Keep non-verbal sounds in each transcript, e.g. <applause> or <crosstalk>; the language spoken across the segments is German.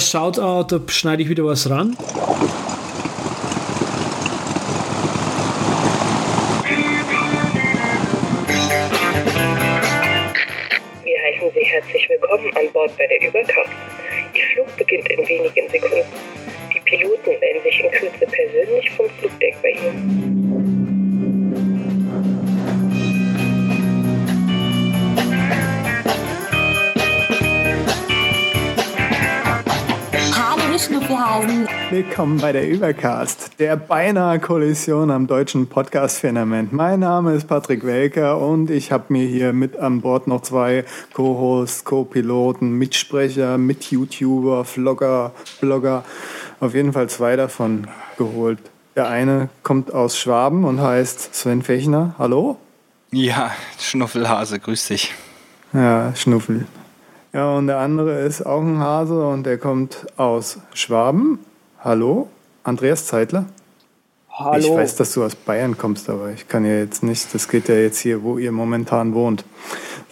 Shoutout, da schneide ich wieder was ran. Wir heißen Sie herzlich willkommen an Bord bei der Überkraft. Willkommen bei der Übercast, der beinahe Kollision am deutschen Podcast-Firmament. Mein Name ist Patrick Welker und ich habe mir hier mit an Bord noch zwei Co-Hosts, Co-Piloten, Mitsprecher, Mit-YouTuber, Vlogger, Blogger, auf jeden Fall zwei davon geholt. Der eine kommt aus Schwaben und heißt Sven Fechner. Hallo? Ja, Schnuffelhase, grüß dich. Ja, Schnuffel. Ja, und der andere ist auch ein Hase und der kommt aus Schwaben. Hallo? Andreas Zeitler? Hallo. Ich weiß, dass du aus Bayern kommst, aber ich kann ja jetzt nicht, das geht ja jetzt hier, wo ihr momentan wohnt.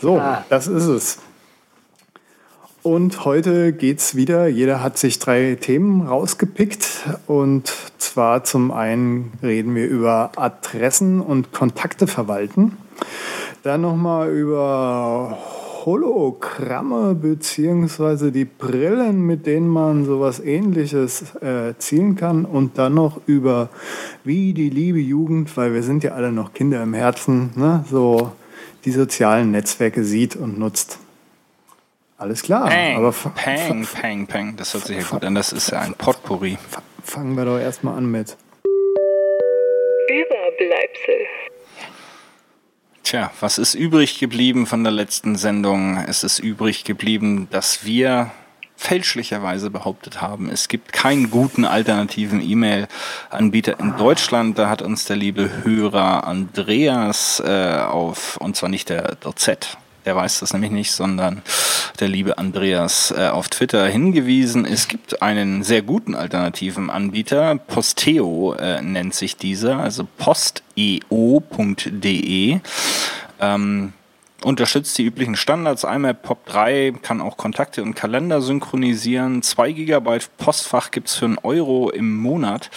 So, Ah. das ist es. Und heute geht's wieder. Jeder hat sich drei Themen rausgepickt. Und zwar zum einen reden wir über Adressen und Kontakte verwalten. Dann nochmal über Hologramme beziehungsweise die Brillen, mit denen man sowas ähnliches äh, zielen kann. Und dann noch über wie die liebe Jugend, weil wir sind ja alle noch Kinder im Herzen, ne, so die sozialen Netzwerke sieht und nutzt. Alles klar. Peng, aber peng, peng, peng. Das hört sich ja gut an. Das ist ja ein Potpourri. fa- fangen wir doch erstmal an mit. Überbleibsel. Tja, was ist übrig geblieben von der letzten Sendung? Es ist übrig geblieben, dass wir fälschlicherweise behauptet haben, es gibt keinen guten alternativen E-Mail-Anbieter in Deutschland. Da hat uns der liebe Hörer Andreas äh, auf, und zwar nicht der, der Z, der weiß das nämlich nicht, sondern der liebe Andreas äh, auf Twitter hingewiesen. Es gibt einen sehr guten alternativen Anbieter. Posteo äh, nennt sich dieser, also posteo.de. Ähm, unterstützt die üblichen Standards. IMAP POP3 kann auch Kontakte und Kalender synchronisieren. 2 GB Postfach gibt's für einen Euro im Monat.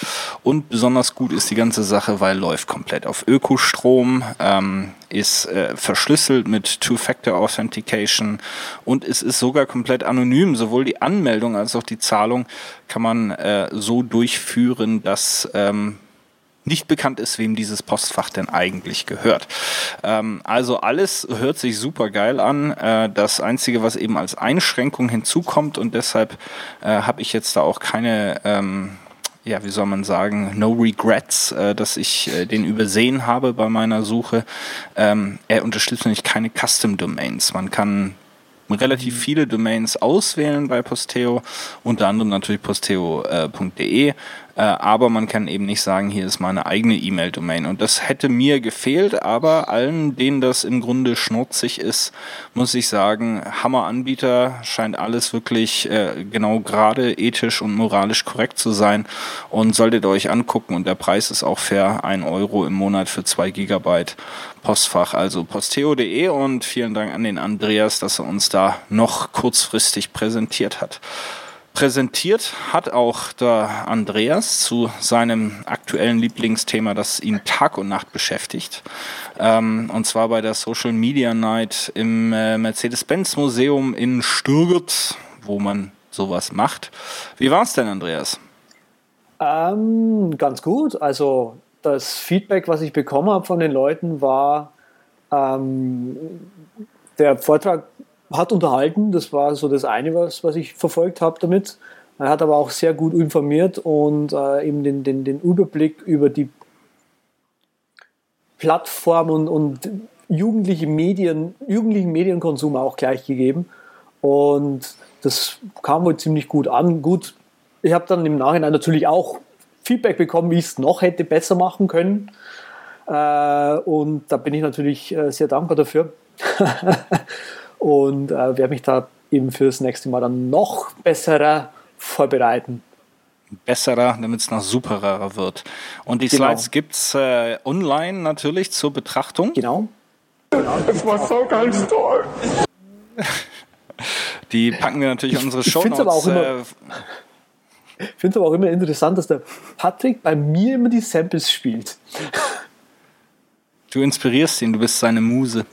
Und besonders gut ist die ganze Sache, weil läuft komplett auf Ökostrom, ähm, ist äh, verschlüsselt mit Two-Factor Authentication und es ist sogar komplett anonym. Sowohl die Anmeldung als auch die Zahlung kann man äh, so durchführen, dass ähm, nicht bekannt ist, wem dieses Postfach denn eigentlich gehört. Ähm, also alles hört sich super geil an. Äh, das Einzige, was eben als Einschränkung hinzukommt und deshalb äh, habe ich jetzt da auch keine, ähm, ja, wie soll man sagen, no regrets, äh, dass ich äh, den übersehen habe bei meiner Suche. Ähm, er unterstützt nämlich keine Custom Domains. Man kann relativ viele Domains auswählen bei Posteo, unter anderem natürlich posteo.de, äh, aber man kann eben nicht sagen, hier ist meine eigene E-Mail-Domain. Und das hätte mir gefehlt, aber allen, denen das im Grunde schnurzig ist, muss ich sagen, Hammer-Anbieter, scheint alles wirklich äh, genau gerade ethisch und moralisch korrekt zu sein und solltet euch angucken und der Preis ist auch fair, ein Euro im Monat für zwei Gigabyte Postfach, also posteo.de und vielen Dank an den Andreas, dass er uns da noch kurzfristig präsentiert hat. Präsentiert hat auch der Andreas zu seinem aktuellen Lieblingsthema, das ihn Tag und Nacht beschäftigt. Ähm, und zwar bei der Social Media Night im äh, Mercedes-Benz Museum in Stuttgart, wo man sowas macht. Wie war's denn, Andreas? Ähm, ganz gut. Also das Feedback, was ich bekommen habe von den Leuten, war, ähm, der Vortrag hat unterhalten. Das war so das eine, was, was ich verfolgt habe damit. Er hat aber auch sehr gut informiert und äh, eben den, den, den Überblick über die Plattform und, und jugendliche Medien, jugendlichen Medienkonsum auch gleich gegeben. Und das kam wohl ziemlich gut an. Gut, ich habe dann im Nachhinein natürlich auch Feedback bekommen, wie ich es noch hätte besser machen können. Äh, und da bin ich natürlich äh, sehr dankbar dafür. <laughs> und äh, werde mich da eben fürs nächste Mal dann noch besserer vorbereiten. besserer, damit es noch superer wird. Und die Genau. Slides gibt's äh, online natürlich zur Betrachtung. Genau. Es war so ganz toll. Die packen wir natürlich in unsere Show Äh, Ich finde es aber auch immer interessant, dass der Patrick bei mir immer die Samples spielt. du inspirierst ihn, du bist seine Muse.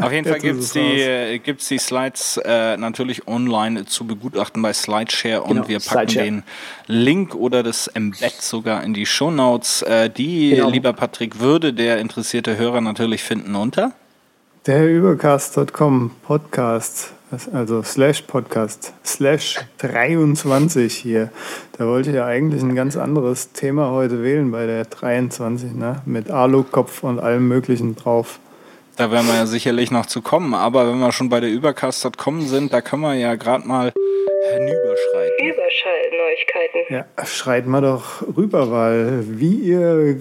Auf jeden Fall gibt es die, gibt's die Slides äh, natürlich online zu begutachten bei Slideshare und Genau, wir packen Slideshare. den Link oder das Embed sogar in die Shownotes. Äh, die, Genau. lieber Patrick, würde der interessierte Hörer natürlich finden unter. Der Übercast.com Podcast, also slash Podcast, slash 23 hier. Da wollte ich ja eigentlich ein ganz anderes Thema heute wählen bei der 23, ne? Mit Alukopf und allem Möglichen drauf. Da werden wir ja sicherlich noch zu kommen, aber wenn wir schon bei der Übercast.com sind, da können wir ja gerade mal hinüberschreiten. Überschallneuigkeiten. Ja, schreit mal doch rüber, weil wie ihr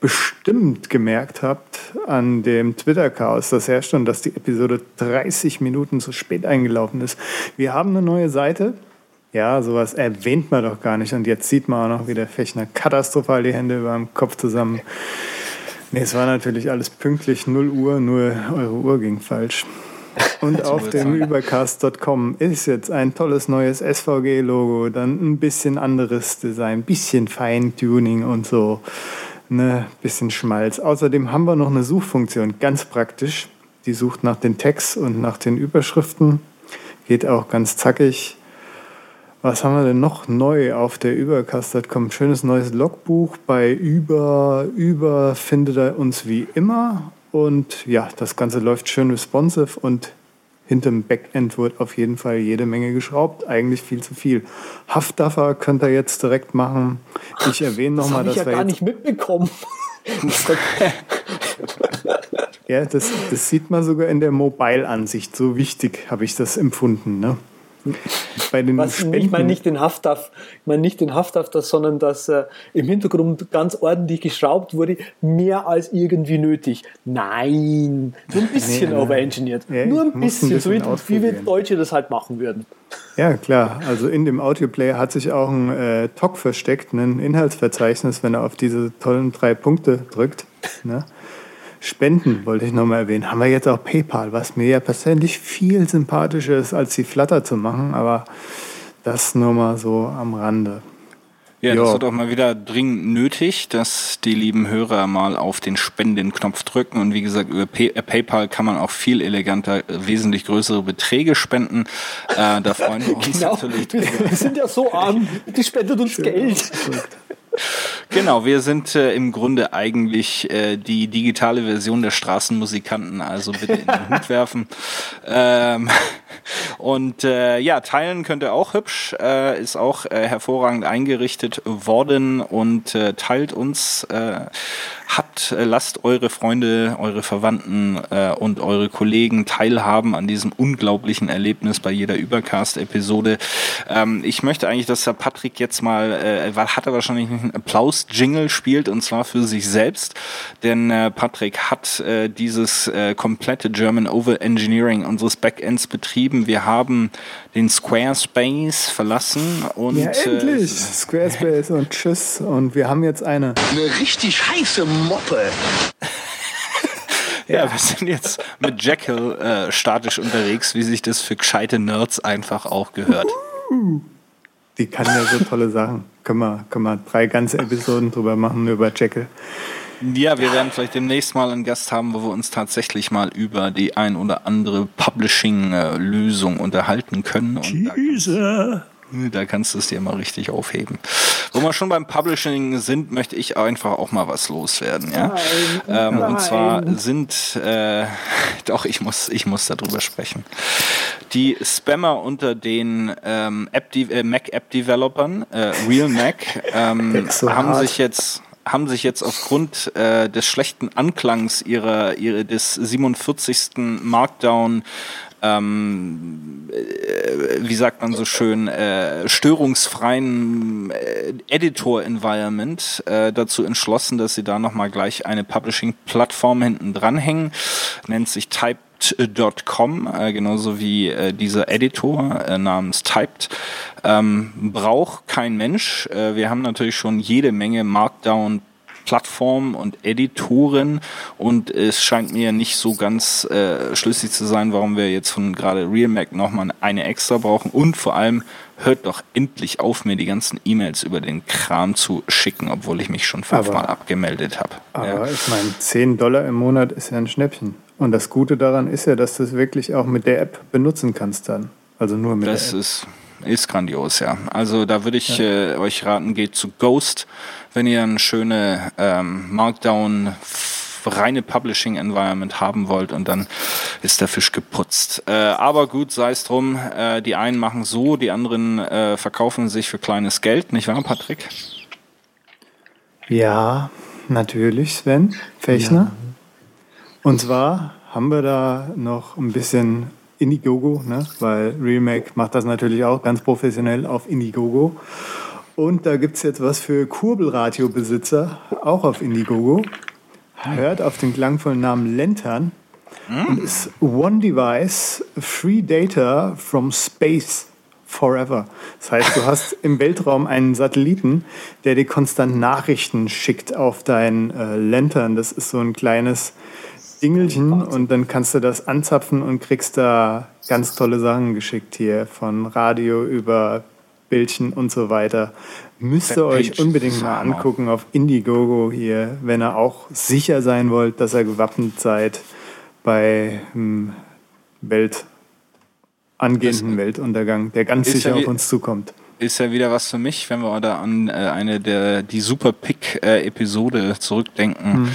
bestimmt gemerkt habt an dem Twitter-Chaos, das herrscht und dass die Episode 30 Minuten zu spät eingelaufen ist. Wir haben eine neue Seite. Ja, sowas erwähnt man doch gar nicht. Und jetzt sieht man auch noch, wie der Fechner katastrophal die Hände über dem Kopf zusammen. Nee, es war natürlich alles pünktlich 0 Uhr, nur eure Uhr ging falsch. Und <laughs> auf dem übercast.com ist jetzt ein tolles neues SVG-Logo, dann ein bisschen anderes Design, bisschen Feintuning und so, ne, bisschen Schmalz. Außerdem haben wir noch eine Suchfunktion, ganz praktisch. Die sucht nach den Tags und nach den Überschriften. Geht auch ganz zackig. Was haben wir denn noch neu auf der Übercast.com? Schönes neues Logbuch. Bei Über, Über findet er uns wie immer. Und ja, das Ganze läuft schön responsive und hinterm Backend wird auf jeden Fall jede Menge geschraubt. Eigentlich viel zu viel. Haftdaffer könnt ihr jetzt direkt machen. Ich erwähne Das nochmal, habe ich dass ja wir gar jetzt nicht mitbekommen. <laughs> Ja, das, das sieht man sogar in der Mobile-Ansicht. So wichtig habe ich das empfunden. Ne? Bei den Was, Spenden, ich meine nicht den Hafthaft, ich meine nicht den Hafthafter, sondern dass äh, im Hintergrund ganz ordentlich geschraubt wurde, mehr als irgendwie nötig. Nein, nur ein bisschen Nee, nee. overengineert. Ja, nur ein muss ein bisschen, so wie, bisschen wie wir. Deutsche das halt machen würden. Ja, klar. Also in dem Audioplayer hat sich auch ein äh, TOC versteckt, ein Inhaltsverzeichnis, wenn er auf diese tollen drei Punkte drückt. Ne? Spenden wollte ich nochmal erwähnen. Haben wir jetzt auch PayPal, was mir ja persönlich viel sympathischer ist, als die Flutter zu machen, aber das nur mal so am Rande. Ja, Ja. das wird auch mal wieder dringend nötig, dass die lieben Hörer mal auf den Spendenknopf drücken. Und wie gesagt, über Pay äh, PayPal kann man auch viel eleganter, äh, wesentlich größere Beträge spenden. Äh, da freuen wir uns Genau, natürlich wir, wir sind ja so arm, die spendet uns Geld. Genau, wir sind äh, im Grunde eigentlich äh, die digitale Version der Straßenmusikanten, also bitte in den Hut werfen. <laughs> Ähm, und äh, ja, teilen könnt ihr auch hübsch, äh, ist auch äh, hervorragend eingerichtet worden und äh, teilt uns, äh, habt, äh, lasst eure Freunde, eure Verwandten äh, und eure Kollegen teilhaben an diesem unglaublichen Erlebnis bei jeder Übercast-Episode. Ähm, ich möchte eigentlich, dass der Patrick jetzt mal, äh, hat er wahrscheinlich einen Applaus-Jingle spielt und zwar für sich selbst, denn äh, Patrick hat äh, dieses äh, komplette German Over-Engineering unseres Backends betrieben. Wir haben den Squarespace verlassen und Ja, endlich! Äh, Squarespace und tschüss. Und wir haben jetzt eine. Eine richtig heiße Moppe. Ja, wir sind jetzt mit Jekyll äh, statisch unterwegs, wie sich das für gescheite Nerds einfach auch gehört. Die kann ja so tolle Sachen. Können wir, können wir drei ganze Episoden drüber machen, über Jekyll. Ja, wir werden vielleicht demnächst mal einen Gast haben, wo wir uns tatsächlich mal über die ein oder andere Publishing-Lösung unterhalten können. Und da kannst, du es dir mal richtig aufheben. Wo wir schon beim Publishing sind, möchte ich einfach auch mal was loswerden. Ja? ähm, und zwar sind, äh, <laughs> doch, ich muss, ich muss darüber sprechen. Die Spammer unter den ähm, App äh, Mac-App-Developern, äh, Real Mac, ähm, <laughs> so haben hart. sich jetzt haben sich jetzt aufgrund äh, des schlechten Anklangs ihrer, ihrer des 47. Markdown ähm, äh, wie sagt man so schön, äh, störungsfreien äh, Editor-Environment äh, dazu entschlossen, dass sie da nochmal gleich eine Publishing-Plattform hinten dranhängen. Nennt sich Typed.com, äh, genauso wie äh, dieser Editor äh, namens Typed. Ähm, braucht kein Mensch. Äh, wir haben natürlich schon jede Menge Markdown Plattformen und Editoren und es scheint mir nicht so ganz äh, schlüssig zu sein, warum wir jetzt von gerade RealMac nochmal eine extra brauchen und vor allem hört doch endlich auf, mir die ganzen E-Mails über den Kram zu schicken, obwohl ich mich schon fünfmal Aber- abgemeldet habe. Aber Ja. ich meine, 10 Dollar im Monat ist ja ein Schnäppchen. Und das Gute daran ist ja, dass du es wirklich auch mit der App benutzen kannst dann. Also nur mit Das der App. ist, ist grandios, ja. Also da würde ich äh, euch raten, geht zu Ghost, wenn ihr eine schöne ähm, Markdown reine Publishing Environment haben wollt und dann ist der Fisch geputzt. Äh, aber gut, sei es drum. Äh, die einen machen so, die anderen äh, verkaufen sich für kleines Geld, nicht wahr, Patrick? Ja, natürlich, Sven Fechner. Und zwar haben wir da noch ein bisschen Indiegogo, ne? weil RealMac macht das natürlich auch ganz professionell auf Indiegogo. Und da gibt es jetzt was für Kurbelradiobesitzer, auch auf Indiegogo. Hört auf den klangvollen Namen Lantern und ist One Device, Free Data from Space Forever. Das heißt, du hast im Weltraum einen Satelliten, der dir konstant Nachrichten schickt auf dein äh, Lantern. Das ist so ein kleines Dingelchen und dann kannst du das anzapfen und kriegst da ganz tolle Sachen geschickt hier von Radio über Bildchen und so weiter. Müsst ihr euch unbedingt mal angucken auf Indiegogo hier, wenn ihr auch sicher sein wollt, dass ihr gewappnet seid bei hm, Welt, angehenden Weltuntergang, der ganz sicher ja auf uns zukommt. Ist ja wieder was für mich, wenn wir da an äh, eine der die Super Pick äh, Episode zurückdenken.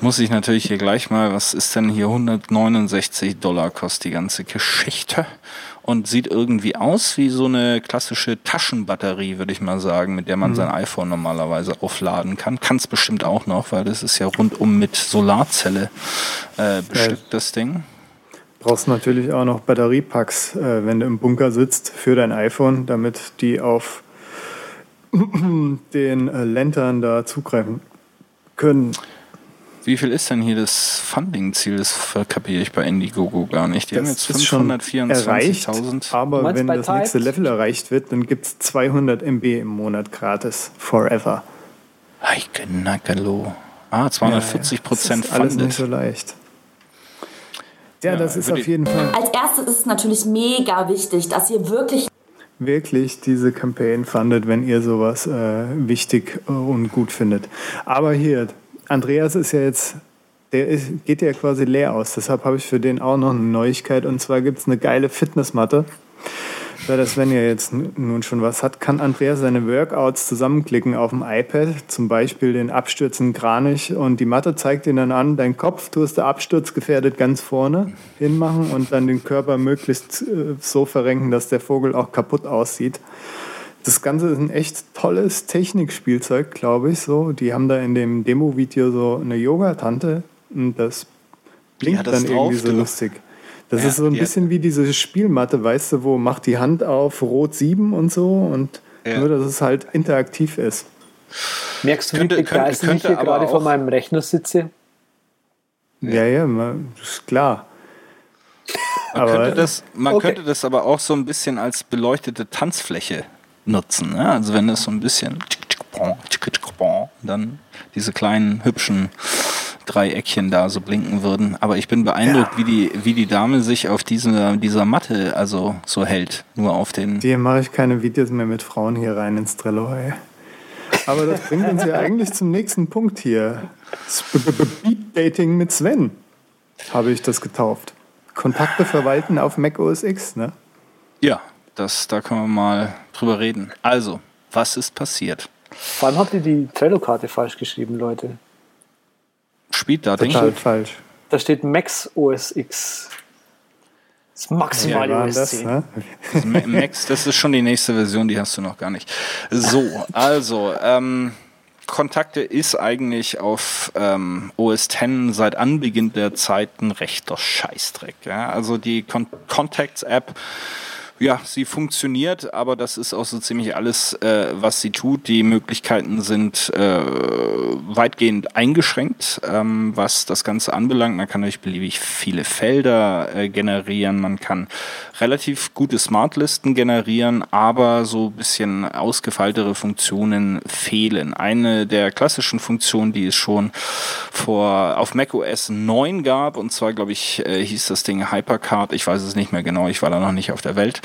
Muss ich natürlich hier gleich mal, was ist denn hier 169 Dollar kostet die ganze Geschichte und sieht irgendwie aus wie so eine klassische Taschenbatterie, würde ich mal sagen, mit der man sein iPhone normalerweise aufladen kann. Kann es bestimmt auch noch, weil das ist ja rundum mit Solarzelle äh, bestückt, das Ding. Brauchst natürlich auch noch Batteriepacks, äh, wenn du im Bunker sitzt, für dein iPhone, damit die auf <clears throat> den äh, Lantern da zugreifen können. Wie viel ist denn hier das Funding-Ziel? Das verkapiere ich bei Indiegogo gar nicht. Die haben jetzt ist schon erreicht, 524.000. aber Meinst wenn das nächste Tide? Level erreicht wird, dann gibt es 200 MB im Monat gratis. Forever. Heike Nakalo. Ah, 240 Prozent Das ist alles nicht so leicht. Ja, Ja, das ist auf jeden Fall Als erstes ist es natürlich mega wichtig, dass ihr wirklich wirklich diese Campaign fandet, wenn ihr sowas äh, wichtig äh, und gut findet. Aber hier, Andreas ist ja jetzt, der ist, geht ja quasi leer aus. Deshalb habe ich für den auch noch eine Neuigkeit. Und zwar gibt es eine geile Fitnessmatte. Wer das, wenn ihr jetzt nun schon was hat, kann Andreas seine Workouts zusammenklicken auf dem iPad, zum Beispiel den Abstürzen Kranich und die Matte zeigt ihn dann an, dein Kopf tust du absturzgefährdet ganz vorne hinmachen und dann den Körper möglichst äh, so verrenken, dass der Vogel auch kaputt aussieht. Das Ganze ist ein echt tolles Technikspielzeug, glaube ich. So, die haben da in dem Demo-Video so eine Yoga-Tante und das blinkt das dann irgendwie so lustig. Das Ja, ist so ein die hat- bisschen wie diese Spielmatte, weißt du, wo macht die Hand auf Rot 7 und so und Ja. nur, dass es halt interaktiv ist. Merkst du, wie Könnte- begeistert könnte- ich hier gerade vor meinem Rechner sitze? Ja, ja, man, ist klar. Man, Aber- könnte das, man Okay. könnte das aber auch so ein bisschen als beleuchtete Tanzfläche nutzen. Ne? Also wenn es so ein bisschen dann diese kleinen hübschen Dreieckchen da so blinken würden. Aber ich bin beeindruckt, wie, die, wie die Dame sich auf dieser, dieser Matte also so hält. Nur auf den. Hier mache ich keine Videos mehr mit Frauen hier rein ins Trello. Ey. Aber das bringt uns ja eigentlich zum nächsten Punkt hier. Speed Dating mit Sven habe ich das getauft. Kontakte verwalten auf Mac OS X, ne? Ja, das, da können wir mal drüber reden. Also, was ist passiert? Vor allem habt ihr die Trello-Karte falsch geschrieben, Leute. Speeddating. Total falsch. Da steht Max OS X. Das maximale War OS das, 10. ne? Das Ma- Max, das ist schon die nächste Version, die hast du noch gar nicht. So, also, ähm, Kontakte ist eigentlich auf ähm, OS X seit Anbeginn der Zeit ein rechter Scheißdreck. Ja? Also die Con Contacts-App, Ja, sie funktioniert, aber das ist auch so ziemlich alles, äh, was sie tut. Die Möglichkeiten sind äh, weitgehend eingeschränkt, ähm, was das Ganze anbelangt. Man kann natürlich beliebig viele Felder äh, generieren, man kann relativ gute Smartlisten generieren, aber so bisschen ausgefeiltere Funktionen fehlen. Eine der klassischen Funktionen, die es schon vor auf macOS 9 gab, und zwar glaube ich, äh, hieß das Ding Hypercard, ich weiß es nicht mehr genau, ich war da noch nicht auf der Welt.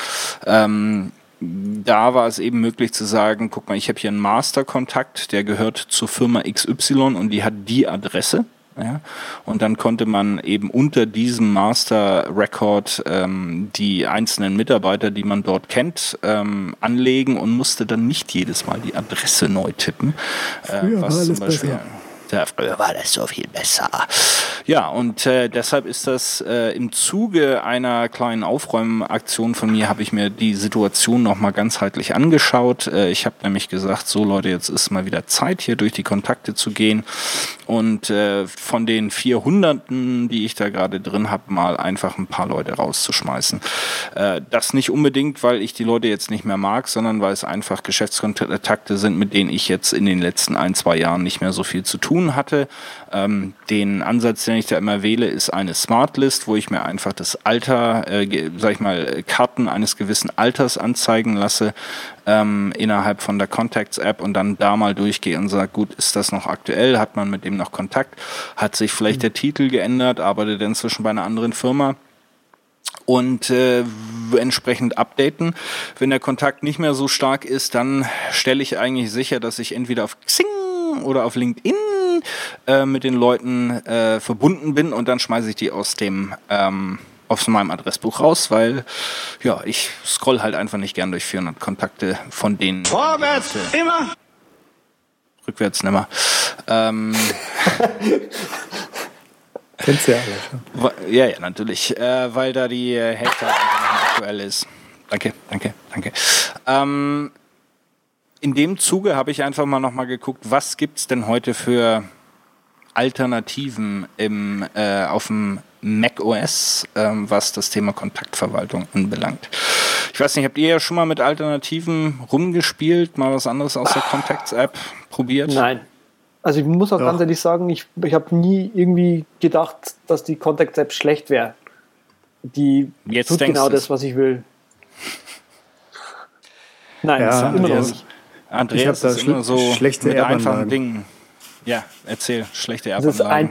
Ähm, da war es eben möglich zu sagen, guck mal, ich habe hier einen Masterkontakt, der gehört zur Firma XY und die hat die Adresse. Ja, und dann konnte man eben unter diesem Master Record ähm, die einzelnen Mitarbeiter, die man dort kennt, ähm, anlegen und musste dann nicht jedes Mal die Adresse neu tippen. Äh, was zum Beispiel, besser. Ja, früher war das so viel besser. Ja, und äh, deshalb ist das äh, im Zuge einer kleinen Aufräumaktion von mir, habe ich mir die Situation nochmal ganzheitlich angeschaut. Äh, ich habe nämlich gesagt, so Leute, jetzt ist mal wieder Zeit, hier durch die Kontakte zu gehen und äh, von den 400, die ich da gerade drin habe, mal einfach ein paar Leute rauszuschmeißen. Äh, das nicht unbedingt, weil ich die Leute jetzt nicht mehr mag, sondern weil es einfach Geschäftskontakte sind, mit denen ich jetzt in den letzten ein, zwei Jahren nicht mehr so viel zu tun tun hatte. Ähm, den Ansatz, den ich da immer wähle, ist eine Smart List, wo ich mir einfach das Alter, äh, sag ich mal, Karten eines gewissen Alters anzeigen lasse ähm, innerhalb von der Contacts App und dann da mal durchgehe und sage, gut, ist das noch aktuell? Hat man mit dem noch Kontakt? Hat sich vielleicht der Titel geändert? Arbeitet er inzwischen bei einer anderen Firma? und äh, entsprechend updaten. Wenn der Kontakt nicht mehr so stark ist, dann stelle ich eigentlich sicher, dass ich entweder auf Xing oder auf LinkedIn äh, mit den Leuten äh, verbunden bin und dann schmeiße ich die aus dem ähm, aus meinem Adressbuch raus, weil ja, ich scroll halt einfach nicht gern durch 400 Kontakte von denen. Vorwärts, immer! Rückwärts nimmer. Ähm, <laughs> Kennst du ja alle schon. Ja, ja, natürlich, äh, weil da die Hälfte halt aktuell ist. Danke, danke, danke. Ähm, in dem Zuge habe ich einfach mal nochmal geguckt, was gibt es denn heute für Alternativen im, äh, auf dem Mac OS, ähm, was das Thema Kontaktverwaltung anbelangt. Ich weiß nicht, habt ihr ja schon mal mit Alternativen rumgespielt, mal was anderes aus der Contacts-App probiert? Nein. Also ich muss auch ja. ganz ehrlich sagen, ich, ich habe nie irgendwie gedacht, dass die Contacts-App schlecht wäre. Die Jetzt tut genau das, was ich will. Nein, ja, immer noch nicht. Andreas ich ist immer so schlechte mit einfachen Dingen. Ja, erzähl, schlechte Erbanlagen. Das, ein,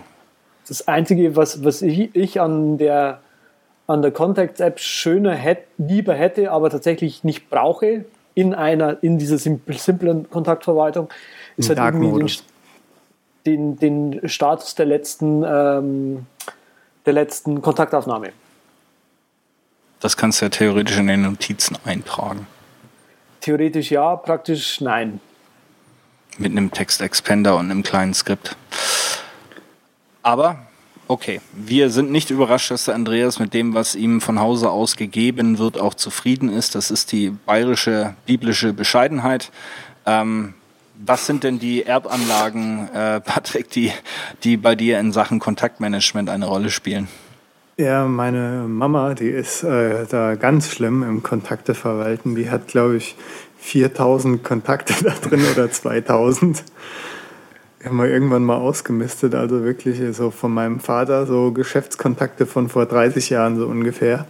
das Einzige, was, was ich, ich an der, an der Contacts-App schöner hätte, lieber hätte, aber tatsächlich nicht brauche, in einer, in dieser simplen Kontaktverwaltung, ist halt irgendwie den, den, den, Status der letzten, ähm, der letzten Kontaktaufnahme. Das kannst du ja theoretisch in den Notizen eintragen. Theoretisch ja, praktisch nein. Mit einem Textexpander und einem kleinen Skript. Aber okay, wir sind nicht überrascht, dass der Andreas mit dem, was ihm von Hause aus gegeben wird, auch zufrieden ist. Das ist die bayerische biblische Bescheidenheit. Ähm, was sind denn die Erbanlagen, äh, Patrick, die, die bei dir in Sachen Kontaktmanagement eine Rolle spielen? Ja, meine Mama, die ist äh, da ganz schlimm im Kontakte verwalten. Die hat, glaube ich, 4000 Kontakte <laughs> da drin oder 2000. Wir haben wir irgendwann mal ausgemistet, also wirklich so von meinem Vater, so Geschäftskontakte von vor 30 Jahren so ungefähr.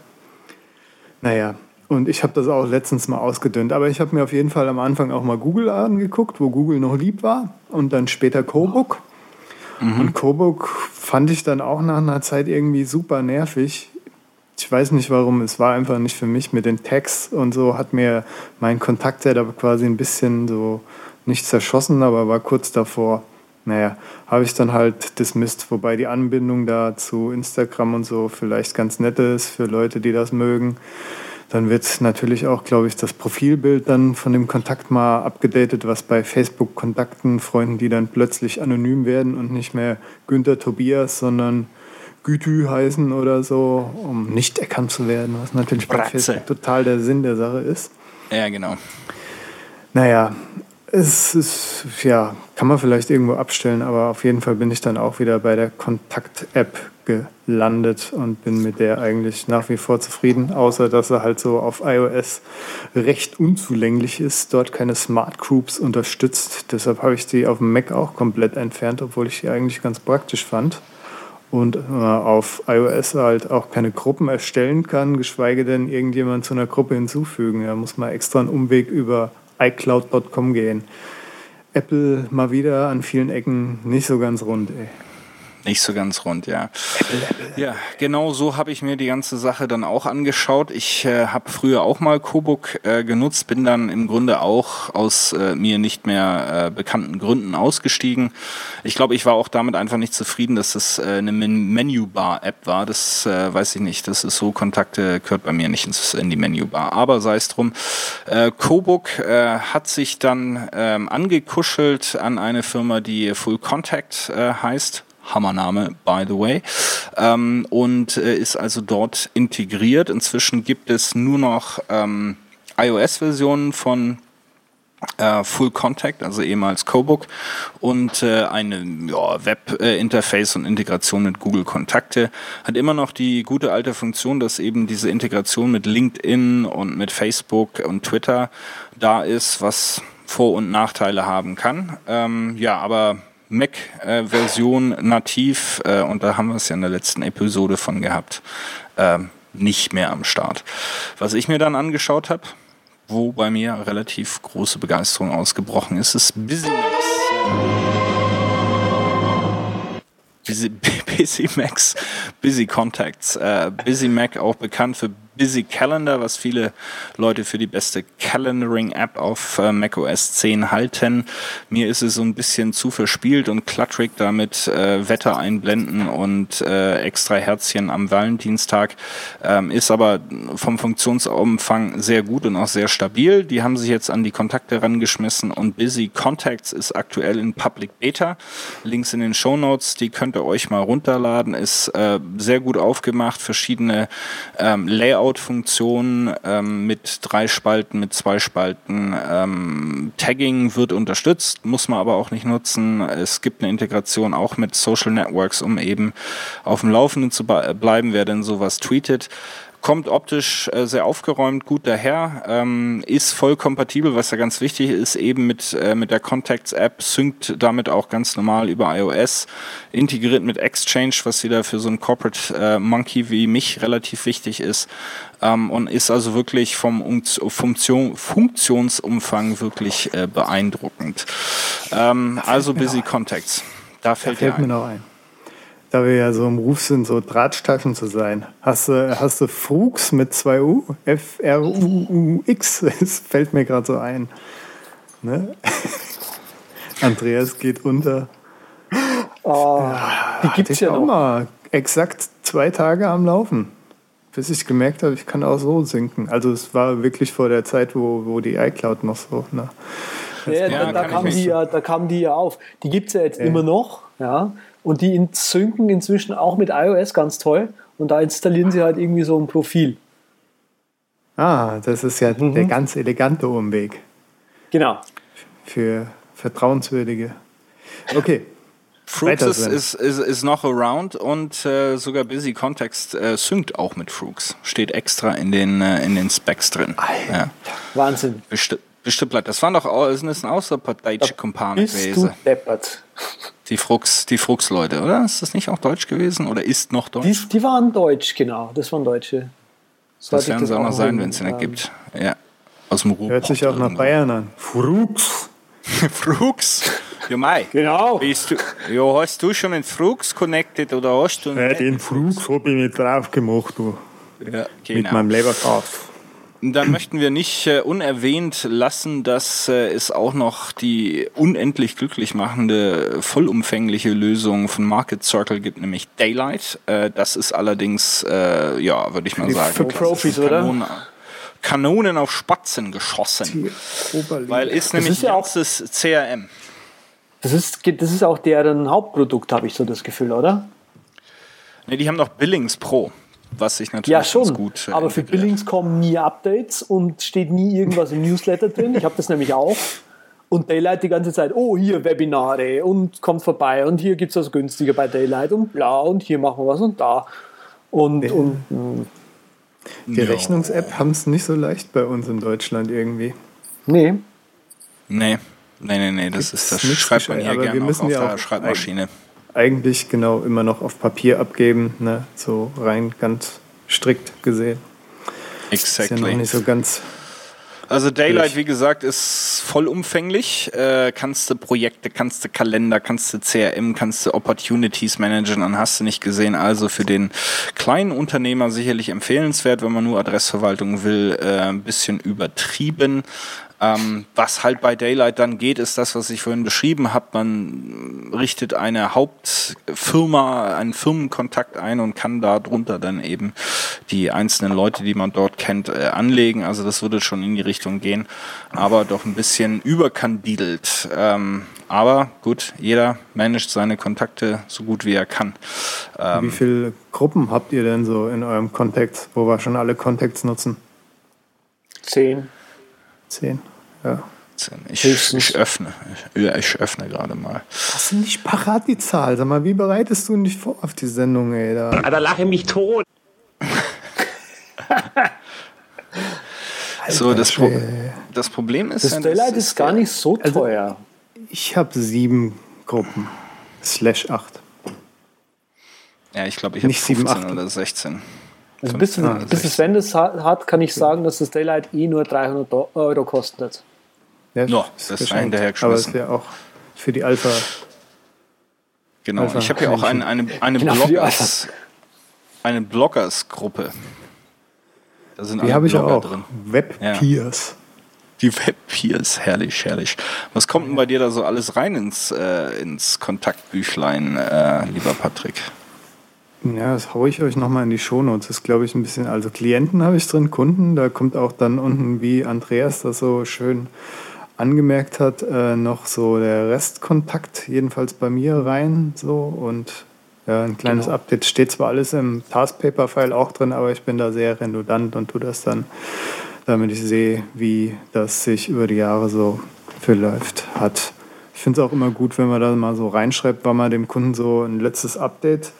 Naja, und ich habe das auch letztens mal ausgedünnt. Aber ich habe mir auf jeden Fall am Anfang auch mal Google angeguckt, wo Google noch lieb war. Und dann später Cobook. Mhm. Und Coburg fand ich dann auch nach einer Zeit irgendwie super nervig. Ich weiß nicht warum, es war einfach nicht für mich mit den Tags und so hat mir mein Kontaktsetup quasi ein bisschen so nicht zerschossen, aber war kurz davor. Naja, habe ich dann halt dismissed, wobei die Anbindung da zu Instagram und so vielleicht ganz nett ist für Leute, die das mögen. Dann wird natürlich auch, glaube ich, das Profilbild dann von dem Kontakt mal abgedatet, was bei Facebook-Kontakten, Freunden, die dann plötzlich anonym werden und nicht mehr Günther Tobias, sondern Gütü heißen oder so, um nicht erkannt zu werden, was natürlich bei Facebook total der Sinn der Sache ist. Ja, genau. Naja, es ist, ja, kann man vielleicht irgendwo abstellen, aber auf jeden Fall bin ich dann auch wieder bei der Kontakt-App gelandet und bin mit der eigentlich nach wie vor zufrieden, außer dass er halt so auf iOS recht unzulänglich ist, dort keine Smart Groups unterstützt. Deshalb habe ich die auf dem Mac auch komplett entfernt, obwohl ich die eigentlich ganz praktisch fand. Und äh, auf iOS halt auch keine Gruppen erstellen kann, geschweige denn irgendjemand zu einer Gruppe hinzufügen. Da muss man extra einen Umweg über iCloud.com gehen. Apple mal wieder an vielen Ecken nicht so ganz rund, ey. Nicht so ganz rund, ja. Ja, genau so habe ich mir die ganze Sache dann auch angeschaut. Ich äh, habe früher auch mal Kobook äh, genutzt, bin dann im Grunde auch aus äh, mir nicht mehr äh, bekannten Gründen ausgestiegen. Ich glaube, ich war auch damit einfach nicht zufrieden, dass das äh, eine Men Menübar-App war. Das äh, weiß ich nicht. Das ist so, Kontakte gehört bei mir nicht ins, in die Menübar. Aber sei es drum. Äh, Kobook äh, hat sich dann ähm, angekuschelt an eine Firma, die Full Contact äh, heißt Hammername, by the way, ähm, und äh, ist also dort integriert. Inzwischen gibt es nur noch ähm, iOS-Versionen von äh, Full Contact, also ehemals Cobook, und äh, eine ja, Web-Interface und Integration mit Google Kontakte. Hat immer noch die gute alte Funktion, dass eben diese Integration mit LinkedIn und mit Facebook und Twitter da ist, was Vor- und Nachteile haben kann. Ähm, ja, aber Mac-Version nativ, äh, und da haben wir es ja in der letzten Episode von gehabt, äh, nicht mehr am Start. Was ich mir dann angeschaut habe, wo bei mir relativ große Begeisterung ausgebrochen ist, ist BusyMax. Busy, <laughs> Busy Max, Busy Contacts, äh, Busy Mac auch bekannt für Busy Calendar, was viele Leute für die beste Calendaring-App auf äh, macOS 10 halten. Mir ist es so ein bisschen zu verspielt und klattrig damit äh, Wetter einblenden und äh, extra Herzchen am Valentinstag. Ähm, ist aber vom Funktionsumfang sehr gut und auch sehr stabil. Die haben sich jetzt an die Kontakte rangeschmissen und Busy Contacts ist aktuell in Public Beta. Links in den Show Notes, die könnt ihr euch mal runterladen. Ist äh, sehr gut aufgemacht, verschiedene ähm, Layouts Layout-Funktion ähm, mit drei Spalten, mit zwei Spalten. Ähm, Tagging wird unterstützt, muss man aber auch nicht nutzen. Es gibt eine Integration auch mit Social Networks, um eben auf dem Laufenden zu bleiben, wer denn sowas tweetet kommt optisch äh, sehr aufgeräumt, gut daher, ähm, ist voll kompatibel, was ja ganz wichtig ist, eben mit, äh, mit der Contacts-App, synkt damit auch ganz normal über iOS, integriert mit Exchange, was wieder für so einen Corporate äh, Monkey wie mich relativ wichtig ist ähm, und ist also wirklich vom Funktion, Funktionsumfang wirklich äh, beeindruckend. Ähm, also Busy Contacts. Da fällt, da fällt mir noch ein da wir ja so im Ruf sind, so Drahtstaschen zu sein. Hast du, hast du Frux mit zwei U? F-R-U-U-X. <laughs> Das fällt mir gerade so ein. Ne? <laughs> Andreas geht unter. Oh, ja, die gibt es ja noch. mal exakt zwei Tage am Laufen. Bis ich gemerkt habe, ich kann auch so sinken. Also es war wirklich vor der Zeit, wo, wo die iCloud noch so. Ne? Ja, da, da, kam die ja, da kam die ja auf. Die gibt es ja jetzt ja. immer noch. Ja. Und die synken inzwischen auch mit iOS ganz toll. Und da installieren sie halt irgendwie so ein Profil. Ah, das ist ja mhm. der ganz elegante Umweg. Genau. Für vertrauenswürdige. Okay. Frooks ist, ist, ist, ist, noch around und äh, sogar Busy Context äh, synkt auch mit Frooks. Steht extra in den, äh, in den Specs drin. Ja. Wahnsinn. Besti bestimmt. Das waren doch das außerparteiische Kumpanen gewesen. Du deppert. Die Frux, die Frux-Leute, oder? Ist das nicht auch deutsch gewesen oder ist noch deutsch? Die, die waren deutsch, genau. Das waren Deutsche. So das werden sie auch noch sein, wenn es ihn gibt. Ja. Aus dem Ruhr. Hört sich auch nach Bayern an. Frux. <laughs> Frux. Ja, Mai. Genau. Bist du, ja, hast du schon mit Frux connected oder hast du? Ja, den Frux habe ich nicht drauf gemacht, du. Ja, genau. Mit meinem Leberkauf. Dann möchten wir nicht äh, unerwähnt lassen, dass äh, es auch noch die unendlich glücklich machende, vollumfängliche Lösung von Market Circle gibt, nämlich Daylight. Äh, das ist allerdings, äh, ja, würde ich mal sagen, für Profis, Kanonen, oder? Kanonen auf Spatzen geschossen. Weil ist nämlich ist ja auch das CRM. Das ist, das ist auch deren Hauptprodukt, habe ich so das Gefühl, oder? Ne, die haben noch Billings Pro was sich natürlich ja, schon. gut äh, Aber für Billings kommen nie Updates und steht nie irgendwas im Newsletter drin. Ich habe das nämlich auch. Und Daylight die ganze Zeit, oh, hier Webinare und kommt vorbei und hier gibt es was günstiger bei Daylight und bla und hier machen wir was und da. Und, Ja. und Die Ja. Rechnungs-App haben es nicht so leicht bei uns in Deutschland irgendwie. nee. Nee, nee, nee, nee, das ist das schreibt man ja wir gerne auch müssen auf ja der auch Schreibmaschine. Eigentlich genau immer noch auf Papier abgeben, ne? so rein ganz strikt gesehen. Ist ja noch Exactly. nicht so ganz. Also Daylight, wie gesagt, ist vollumfänglich. Äh, kannst du Projekte, kannst du Kalender, kannst du CRM, kannst du Opportunities managen, dann hast du nicht gesehen. Also für den kleinen Unternehmer sicherlich empfehlenswert, wenn man nur Adressverwaltung will, äh, ein bisschen übertrieben. Ähm, was halt bei Daylight dann geht, ist das, was ich vorhin beschrieben habe. Man richtet eine Hauptfirma, einen Firmenkontakt ein und kann darunter dann eben die einzelnen Leute, die man dort kennt, äh, anlegen. Also das würde schon in die Richtung gehen, aber doch ein bisschen überkandidelt. Ähm, aber gut, jeder managt seine Kontakte so gut wie er kann. Ähm, Wie viele Gruppen habt ihr denn so in eurem Kontext, wo wir schon alle Contacts nutzen? Zehn. Zehn. Ja. ich, Höchstens. ich öffne, ich, ich öffne gerade mal. Hast du nicht parat die Zahl? Sag mal, wie bereitest du dich vor auf die Sendung, ey? Da? Alter, lache mich tot. So, das, Pro das Problem ist, Das ja, Daylight ist gar nicht so Also- teuer. Ich habe sieben Gruppen. Slash acht. Ja, ich glaube, ich habe Nicht sieben, 15 acht. oder 16. Also bis, Ah, bis es Sven das ha- hat, kann ich sagen, dass das Daylight eh nur 300 Do- Euro kostet. Ja, No, ist das ist geschenkt. hinterher Aber geschmissen. ist ja auch für die Alpha. Genau. Einfach ich habe ja auch Menschen. eine, eine, eine Genau, Bloggers, eine Bloggers-Gruppe. Da sind Die alle habe ich Blogger auch. drin. Webpeers. Die Webpeers, herrlich, herrlich. Was kommt denn bei dir da so alles rein ins, äh, ins Kontaktbüchlein, äh, lieber Patrick? Ja, das haue ich euch nochmal in die Shownotes. Das ist, glaube ich, ein bisschen, also Klienten habe ich drin, Kunden. Da kommt auch dann unten, wie Andreas das so schön angemerkt hat, äh, noch so der Restkontakt, jedenfalls bei mir rein. So und ja, ein kleines Genau. Update steht zwar alles im Taskpaper-File auch drin, aber ich bin da sehr redundant und tue das dann, damit ich sehe, wie das sich über die Jahre so verläuft hat. Ich finde es auch immer gut, wenn man da mal so reinschreibt, weil man dem Kunden so ein letztes Update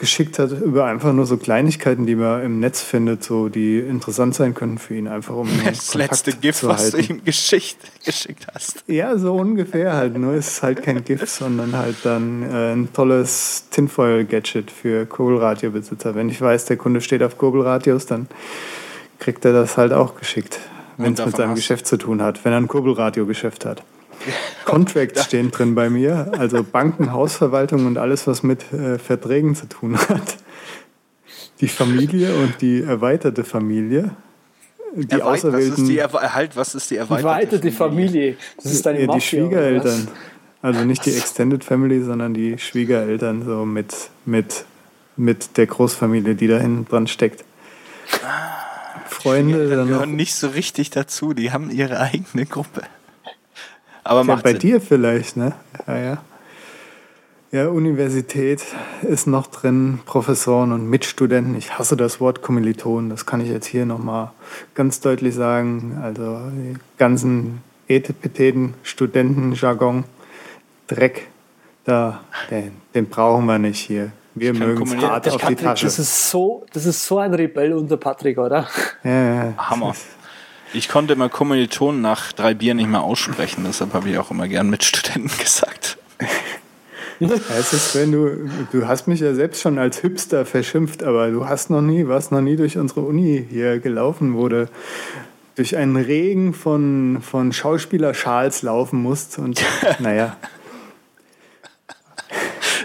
geschickt hat über einfach nur so Kleinigkeiten, die man im Netz findet, so die interessant sein können für ihn, einfach um <laughs> Das Kontakt letzte GIF, was du ihm geschickt, geschickt hast. Ja, so ungefähr halt. Nur es ist halt kein GIF, sondern halt dann äh, ein tolles Tinfoil-Gadget für Kurbelradio-Besitzer. Wenn ich weiß, der Kunde steht auf Kurbelradios, dann kriegt er das halt auch geschickt, wenn es mit seinem Geschäft zu tun hat, wenn er ein Kurbelradio-Geschäft hat. <laughs> Contracts stehen drin bei mir, also Banken, <laughs> Hausverwaltung und alles, was mit äh, Verträgen zu tun hat. Die Familie und die erweiterte Familie. Die Erweit- was ist Auserwählten. die Erwe- halt, was ist die erweiterte, Erweiterte Familie. Das ist deine Ja, die Mafia. oder Schwiegereltern. Also nicht die Extended Family, sondern die Schwiegereltern, so mit, mit, mit der Großfamilie, die da hinten dran steckt. Freunde, Die gehören nicht so richtig dazu, die haben ihre eigene Gruppe. Aber Ja, bei Sinn. dir vielleicht, ne? Ja, ja. Ja, Universität ist noch drin, Professoren und Mitstudenten. Ich hasse das Wort Kommilitonen, das kann ich jetzt hier nochmal ganz deutlich sagen. Also die ganzen Etepeteten, Studentenjargon, Dreck, da, den, den brauchen wir nicht hier. Wir mögen es hart auf die Tasche. das ist, so, das ist so ein Rebell unter Patrick, oder? Ja, ja, Hammer. Ich konnte immer Kommilitonen nach drei Bier nicht mehr aussprechen, deshalb habe ich auch immer gern mit Studenten <laughs> gesagt. Es ist, wenn du, du hast mich ja selbst schon als Hipster verschimpft, aber du hast noch nie, warst noch nie durch unsere Uni hier gelaufen, du durch einen Regen von, von Schauspielerschals laufen musst und <laughs> naja.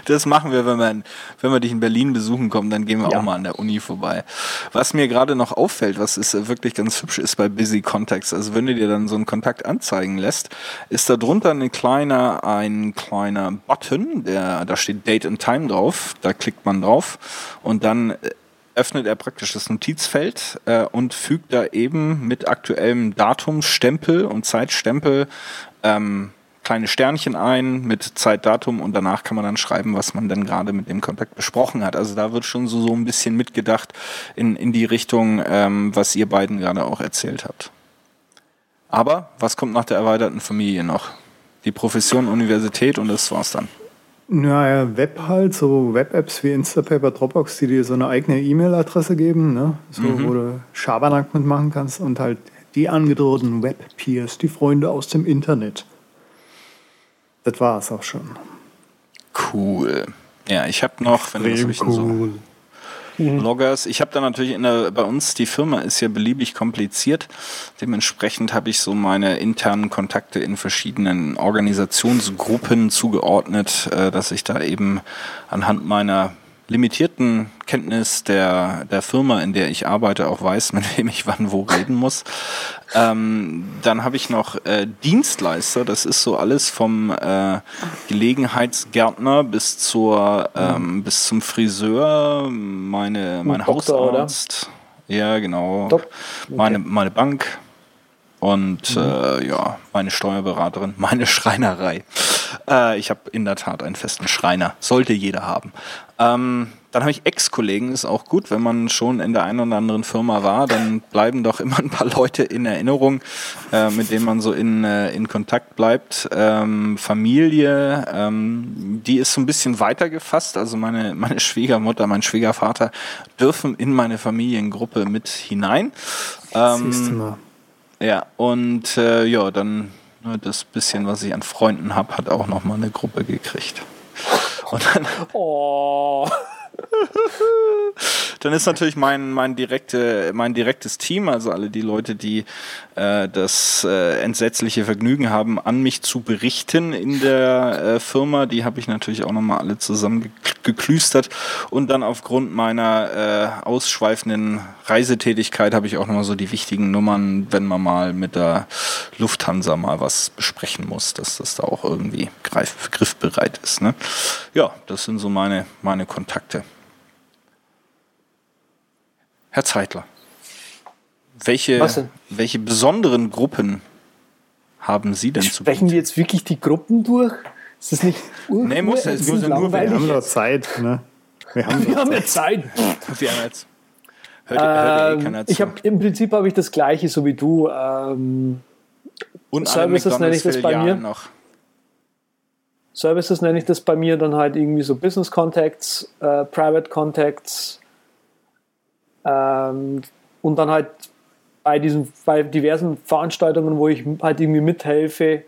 Das machen wir, wenn wir, wenn wir dich in Berlin besuchen kommen, dann gehen wir Ja. auch mal an der Uni vorbei. Was mir gerade noch auffällt, was ist äh, wirklich ganz hübsch ist bei Busy Contacts, also wenn du dir dann so einen Kontakt anzeigen lässt, ist da drunter ein kleiner, ein kleiner Button, der, da steht Date and Time drauf, da klickt man drauf und dann äh, öffnet er praktisch das Notizfeld äh, und fügt da eben mit aktuellem Datumsstempel und Zeitstempel ähm, kleine Sternchen ein mit Zeit, Datum und danach kann man dann schreiben, was man denn gerade mit dem Kontakt besprochen hat. Also da wird schon so, so ein bisschen mitgedacht in, in die Richtung, ähm, was ihr beiden gerade auch erzählt habt. Aber was kommt nach der erweiterten Familie noch? Die Profession, Universität und das war's dann. Naja, Web halt, so Web-Apps wie Instapaper, Dropbox, die dir so eine eigene E-Mail-Adresse geben, ne? so, wo du Schabernack mitmachen kannst und halt die angedrohten Web-Peers, die Freunde aus dem Internet. Das war es auch schon. Cool. Ja, ich habe noch, wenn du das richtig so Loggers. Ich habe da natürlich in der, bei uns, die Firma ist ja beliebig kompliziert. Dementsprechend habe ich so meine internen Kontakte in verschiedenen Organisationsgruppen zugeordnet, äh, dass ich da eben anhand meiner limitierten Kenntnis der, der Firma, in der ich arbeite, auch weiß, <laughs> mit wem ich wann wo reden muss. Ähm, dann habe ich noch äh, Dienstleister, das ist so alles vom äh, Gelegenheitsgärtner bis zur ähm, bis zum Friseur, meine mein Doktor, Hausarzt. Ja, genau. Dok- Meine, meine Bank und äh, ja, meine Steuerberaterin, <laughs> meine Schreinerei. Äh, ich habe in der Tat einen festen Schreiner. Sollte jeder haben. Ähm, dann habe ich Ex-Kollegen, ist auch gut, wenn man schon in der einen oder anderen Firma war, dann bleiben doch immer ein paar Leute in Erinnerung, äh, mit denen man so in, äh, in Kontakt bleibt. Ähm, Familie, ähm, die ist so ein bisschen weiter gefasst. Also meine, meine Schwiegermutter, mein Schwiegervater dürfen in meine Familiengruppe mit hinein. Ähm. Ja, und äh, ja, dann ne, das bisschen, was ich an Freunden habe, hat auch nochmal eine Gruppe gekriegt. Und dann, Oh. <laughs> dann ist natürlich mein, mein, direkte, mein direktes Team, also alle die Leute, die äh, das äh, entsetzliche Vergnügen haben, an mich zu berichten in der äh, Firma, die habe ich natürlich auch nochmal alle zusammen geklüstert. Und dann aufgrund meiner äh, ausschweifenden Reisetätigkeit habe ich auch nochmal so die wichtigen Nummern, wenn man mal mit der Lufthansa mal was besprechen muss, dass das da auch irgendwie greif, griffbereit ist. Ne? Ja, das sind so meine, meine Kontakte. Herr Zeitler, welche, welche besonderen Gruppen haben Sie denn zu Sprechen wir jetzt wirklich die Gruppen durch? Ist das nicht ur Nee, muss ur- es. Muss das ja nur, wir Wir haben doch Zeit, ne? Wir haben Wir haben ja Zeit. Wir haben jetzt. Hört, hört eh Ähm, zu. ich hab, Im Prinzip habe ich das gleiche, so wie du. Ähm, Und Services alle nenne ich das bei mir. Noch. Services nenne ich das bei mir dann halt irgendwie so Business Contacts, äh, Private Contacts ähm, und dann halt bei diesen bei diversen Veranstaltungen, wo ich halt irgendwie mithelfe,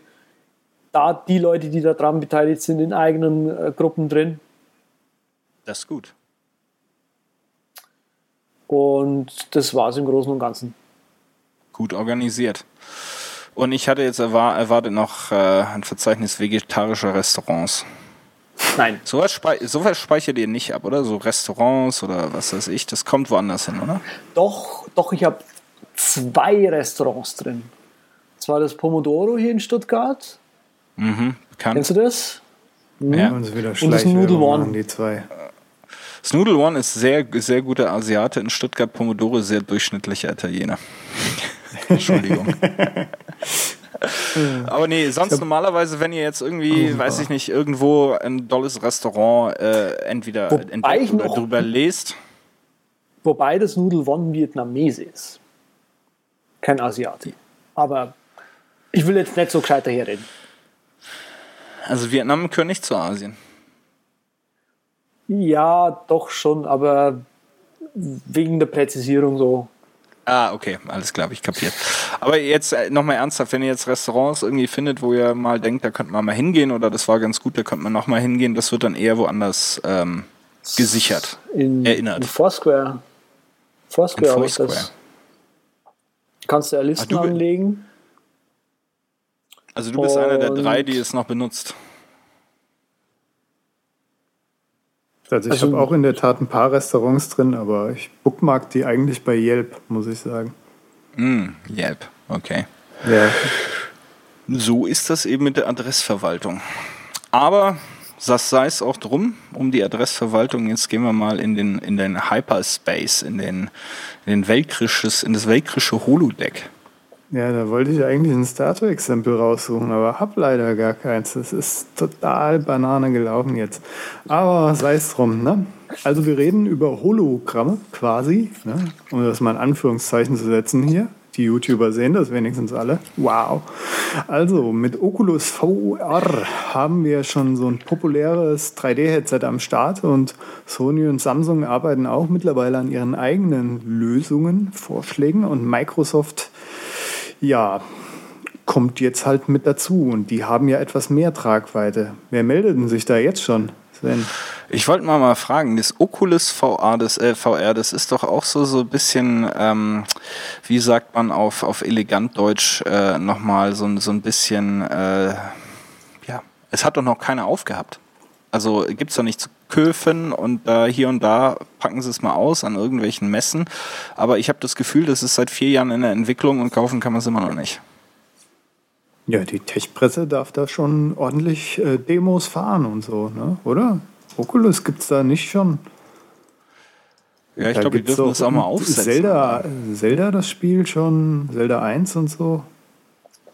da die Leute, die da dran beteiligt sind, in eigenen äh, Gruppen drin. Das ist gut. Und das war es im Großen und Ganzen. Gut organisiert. Und ich hatte jetzt erwar erwartet noch äh, ein Verzeichnis vegetarischer Restaurants. Nein, <laughs> Sowas, spei sowas speichert ihr nicht ab, oder? So Restaurants oder was weiß ich. Das kommt woanders hin, oder? doch, doch, ich habe zwei Restaurants drin. Zwar das Pomodoro hier in Stuttgart. Mhm, bekannt. Kennst du das? Ja. Und wieder Und das Noodle One. die zwei. Snoodle One ist sehr, sehr guter Asiate. In Stuttgart Pomodoro sehr durchschnittlicher Italiener. <laughs> Entschuldigung. <laughs> Aber nee, sonst normalerweise, wenn ihr jetzt irgendwie, weiß ich nicht, irgendwo ein dolles Restaurant äh, entweder entdeckt oder drüber lest. Wobei das Noodle One Vietnamese ist. Kein Asiate. Aber ich will jetzt nicht so gescheit daherreden. Also Vietnam gehört nicht zu Asien. Ja, doch schon, aber wegen der Präzisierung so. Ah, okay, alles klar, ich kapiert. Aber jetzt äh, nochmal ernsthaft, wenn ihr jetzt Restaurants irgendwie findet, wo ihr mal denkt, da könnte man mal hingehen oder das war ganz gut, da könnte man nochmal hingehen, das wird dann eher woanders ähm, gesichert. In, Erinnert. in Foursquare. Foursquare, In Foursquare. das. Kannst du ja Listen Ah, du- anlegen. Also du bist einer der drei, die es noch benutzt. Also ich Also- habe auch in der Tat ein paar Restaurants drin, aber ich bookmark die eigentlich bei Yelp, muss ich sagen. Hm, Yelp, okay. Ja, So ist das eben mit der Adressverwaltung. Aber das sei es auch drum, um die Adressverwaltung. Jetzt gehen wir mal in den, in den Hyperspace, in den, in den weltkrisches, in das weltkrische Holodeck. Ja, da wollte ich eigentlich ein Star Trek-Exempel raussuchen, aber hab leider gar keins. Das ist total Banane gelaufen jetzt. Aber sei es drum, ne? Also wir reden über Hologramme quasi, ne? um das mal in Anführungszeichen zu setzen hier, Die YouTuber sehen das wenigstens alle. Wow. Also mit Oculus VR haben wir schon so ein populäres 3D-Headset am Start und Sony und Samsung arbeiten auch mittlerweile an ihren eigenen Lösungen, Vorschlägen und Microsoft, ja, kommt jetzt halt mit dazu und die haben ja etwas mehr Tragweite. Wer meldet denn sich da jetzt schon, Sven? Ich wollte mal mal fragen, das Oculus VR, das äh, VR, das ist doch auch so so ein bisschen, ähm, wie sagt man auf auf elegant Deutsch äh, nochmal so so ein bisschen, äh, ja, es hat doch noch keiner aufgehabt. Also gibt's doch nicht zu Köfen und äh, hier und da packen sie es mal aus an irgendwelchen Messen. Aber ich habe das Gefühl, das ist seit vier Jahren in der Entwicklung und kaufen kann man es immer noch nicht. Ja, die Tech-Presse darf da schon ordentlich äh, Demos fahren und so, ne? oder? Oculus gibt es da nicht schon? Ja, ich glaube, die dürfen das auch mal aufsetzen. Zelda, Zelda, das Spiel schon, Zelda 1 und so.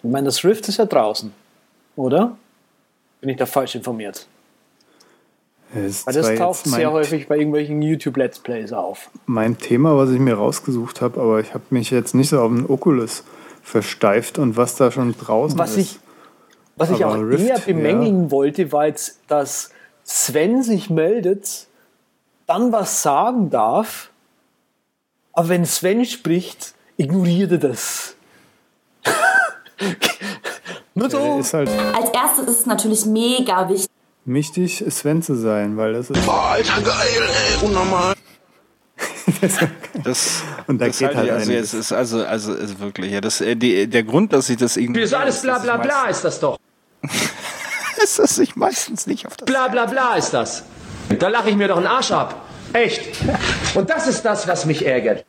Ich meine, das Rift ist ja draußen, oder? Bin ich da falsch informiert? Das Weil das taucht sehr häufig bei irgendwelchen YouTube-Let's Plays auf. Mein Thema, was ich mir rausgesucht habe, aber ich habe mich jetzt nicht so auf den Oculus versteift und was da schon draußen was ist. Ich, was ich auch Rift, eher bemängeln ja. wollte, war jetzt, dass Sven sich meldet, dann was sagen darf, aber wenn Sven spricht, ignoriert er das. <laughs> Nur so. Halt Als erstes ist es natürlich mega wichtig. Wichtig, Sven zu sein, weil das ist. Boah, Alter, geil, ey, unnormal. Das, <laughs> und da das geht halt also es ist also also ist wirklich ja das äh, die, der Grund, dass ich das irgendwie ist alles bla bla bla ist das doch. <laughs> ist das sich meistens nicht auf das Bla bla bla ist das. Da lache ich mir doch einen Arsch ab. Echt. Und das ist das, was mich ärgert.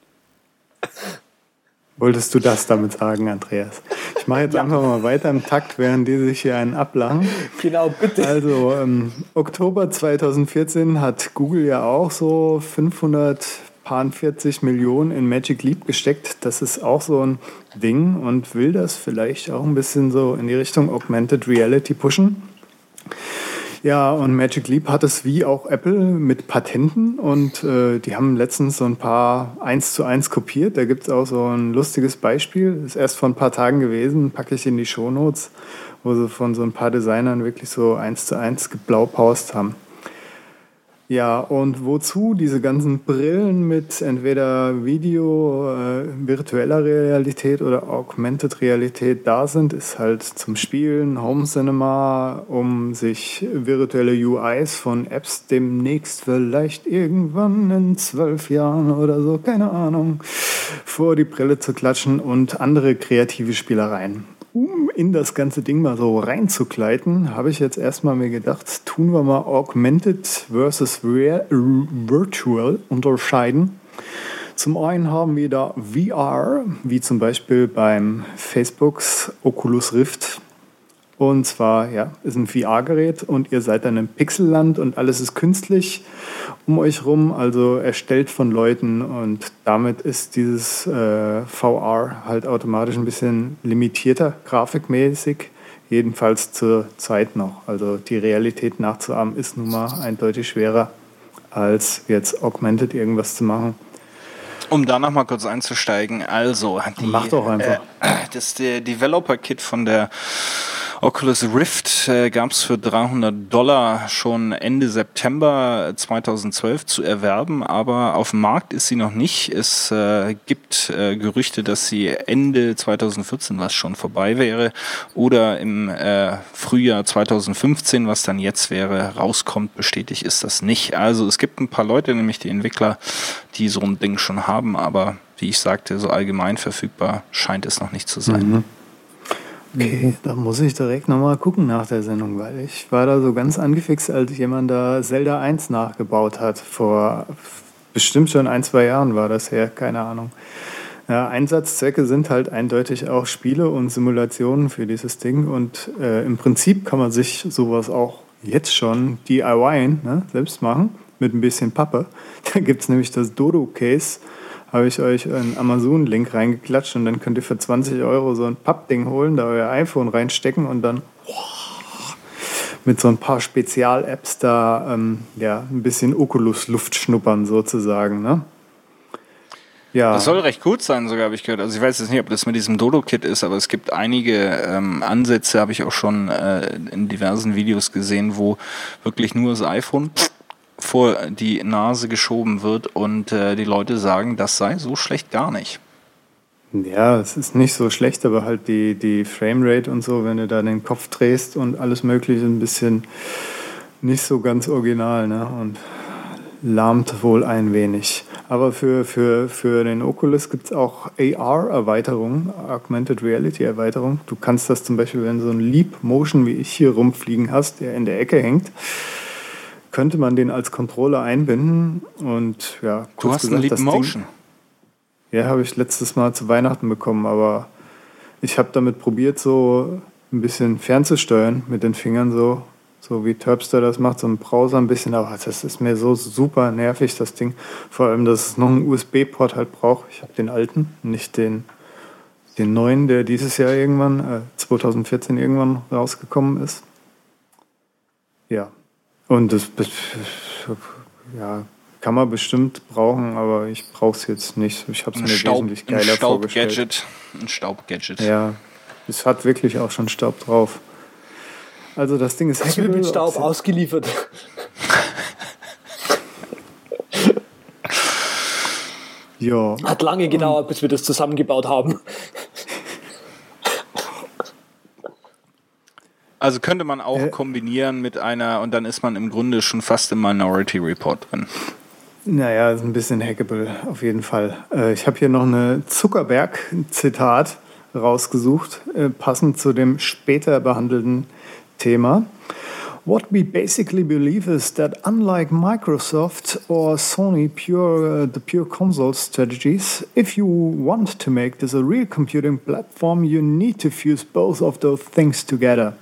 Wolltest du das damit sagen, Andreas? Ich mache jetzt ja. einfach mal weiter im Takt, während die sich hier einen ablachen. Genau, bitte. Also, ähm, Oktober 2014 hat Google ja auch so 500 40 Millionen in Magic Leap gesteckt. Das ist auch so ein Ding und will das vielleicht auch ein bisschen so in die Richtung Augmented Reality pushen. Ja, und Magic Leap hat es wie auch Apple mit Patenten und äh, die haben letztens so ein paar eins zu eins kopiert. Da gibt es auch so ein lustiges Beispiel. Ist erst vor ein paar Tagen gewesen, packe ich in die Shownotes, wo sie von so ein paar Designern wirklich so eins zu eins geblaupaust haben. Ja, und wozu diese ganzen Brillen mit entweder Video, äh, virtueller Realität oder Augmented Realität da sind, ist halt zum Spielen, Home Cinema, um sich virtuelle UIs von Apps demnächst vielleicht irgendwann in zwölf Jahren oder so, keine Ahnung, vor die Brille zu klatschen und andere kreative Spielereien um in das ganze Ding mal so reinzugleiten, habe ich jetzt erstmal mir gedacht, tun wir mal Augmented versus Virtual unterscheiden. Zum einen haben wir da VR, wie zum Beispiel beim Facebooks Oculus Rift und zwar, ja, ist ein VR-Gerät und ihr seid dann im Pixelland und alles ist künstlich um euch rum, also erstellt von Leuten und damit ist dieses äh, VR halt automatisch ein bisschen limitierter, grafikmäßig, jedenfalls zur Zeit noch. Also die Realität nachzuahmen ist nun mal eindeutig schwerer, als jetzt augmented irgendwas zu machen. Um da noch mal kurz einzusteigen, also die, Mach doch einfach. Äh, das Developer-Kit von der Oculus Rift äh, gab es für 300 Dollar schon Ende September 2012 zu erwerben, aber auf dem Markt ist sie noch nicht. Es äh, gibt äh, Gerüchte, dass sie Ende 2014, was schon vorbei wäre, oder im äh, Frühjahr 2015, was dann jetzt wäre, rauskommt. Bestätigt ist das nicht. Also es gibt ein paar Leute, nämlich die Entwickler, die so ein Ding schon haben, aber wie ich sagte, so allgemein verfügbar scheint es noch nicht zu sein. Mhm. Okay, da muss ich direkt nochmal gucken nach der Sendung, weil ich war da so ganz angefixt, als jemand da Zelda 1 nachgebaut hat. Vor bestimmt schon ein, zwei Jahren war das her, keine Ahnung. Ja, Einsatzzwecke sind halt eindeutig auch Spiele und Simulationen für dieses Ding und äh, im Prinzip kann man sich sowas auch jetzt schon DIY ne, selbst machen mit ein bisschen Pappe. <laughs> Da gibt es nämlich das Dodo-Case habe ich euch einen Amazon-Link reingeklatscht und dann könnt ihr für 20 Euro so ein Pappding holen, da euer iPhone reinstecken und dann mit so ein paar Spezial-Apps da ähm, ja, ein bisschen Oculus-Luft schnuppern sozusagen. Ne? Ja. Das soll recht gut sein, sogar habe ich gehört. Also ich weiß jetzt nicht, ob das mit diesem Dodo-Kit ist, aber es gibt einige ähm, Ansätze, habe ich auch schon äh, in diversen Videos gesehen, wo wirklich nur das iPhone vor die Nase geschoben wird und äh, die Leute sagen, das sei so schlecht gar nicht. Ja, es ist nicht so schlecht, aber halt die, die Framerate und so, wenn du da den Kopf drehst und alles Mögliche ein bisschen nicht so ganz original ne? und lahmt wohl ein wenig. Aber für, für, für den Oculus gibt es auch AR-Erweiterungen, Augmented Reality-Erweiterung. Du kannst das zum Beispiel, wenn so ein Leap Motion wie ich hier rumfliegen hast, der in der Ecke hängt, könnte man den als Controller einbinden und ja. Du hast gesagt, einen Leap Motion? Ding, ja, habe ich letztes Mal zu Weihnachten bekommen, aber ich habe damit probiert, so ein bisschen fernzusteuern mit den Fingern so so wie Terpster das macht, so ein Browser ein bisschen, aber das ist mir so super nervig, das Ding. Vor allem, dass es noch einen USB-Port halt braucht. Ich habe den alten, nicht den, den neuen, der dieses Jahr irgendwann, äh, 2014 irgendwann rausgekommen ist. Ja. Und das, das ja, kann man bestimmt brauchen, aber ich brauche es jetzt nicht. Ich habe es mir Staub, wesentlich geiler ein Staub vorgestellt. Gadget. Ein Staubgadget. Ja, es hat wirklich auch schon Staub drauf. Also das Ding ist das wird mit Staub ausgeliefert. <laughs> ja. Hat lange gedauert, bis wir das zusammengebaut haben. Also könnte man auch äh, kombinieren mit einer und dann ist man im Grunde schon fast im Minority Report drin. Naja, ist ein bisschen hackable, auf jeden Fall. Äh, ich habe hier noch eine Zuckerberg-Zitat rausgesucht, äh, passend zu dem später behandelten Thema. What we basically believe is that unlike Microsoft or Sony pure uh, the pure console strategies, if you want to make this a real computing platform, you need to fuse both of those things together.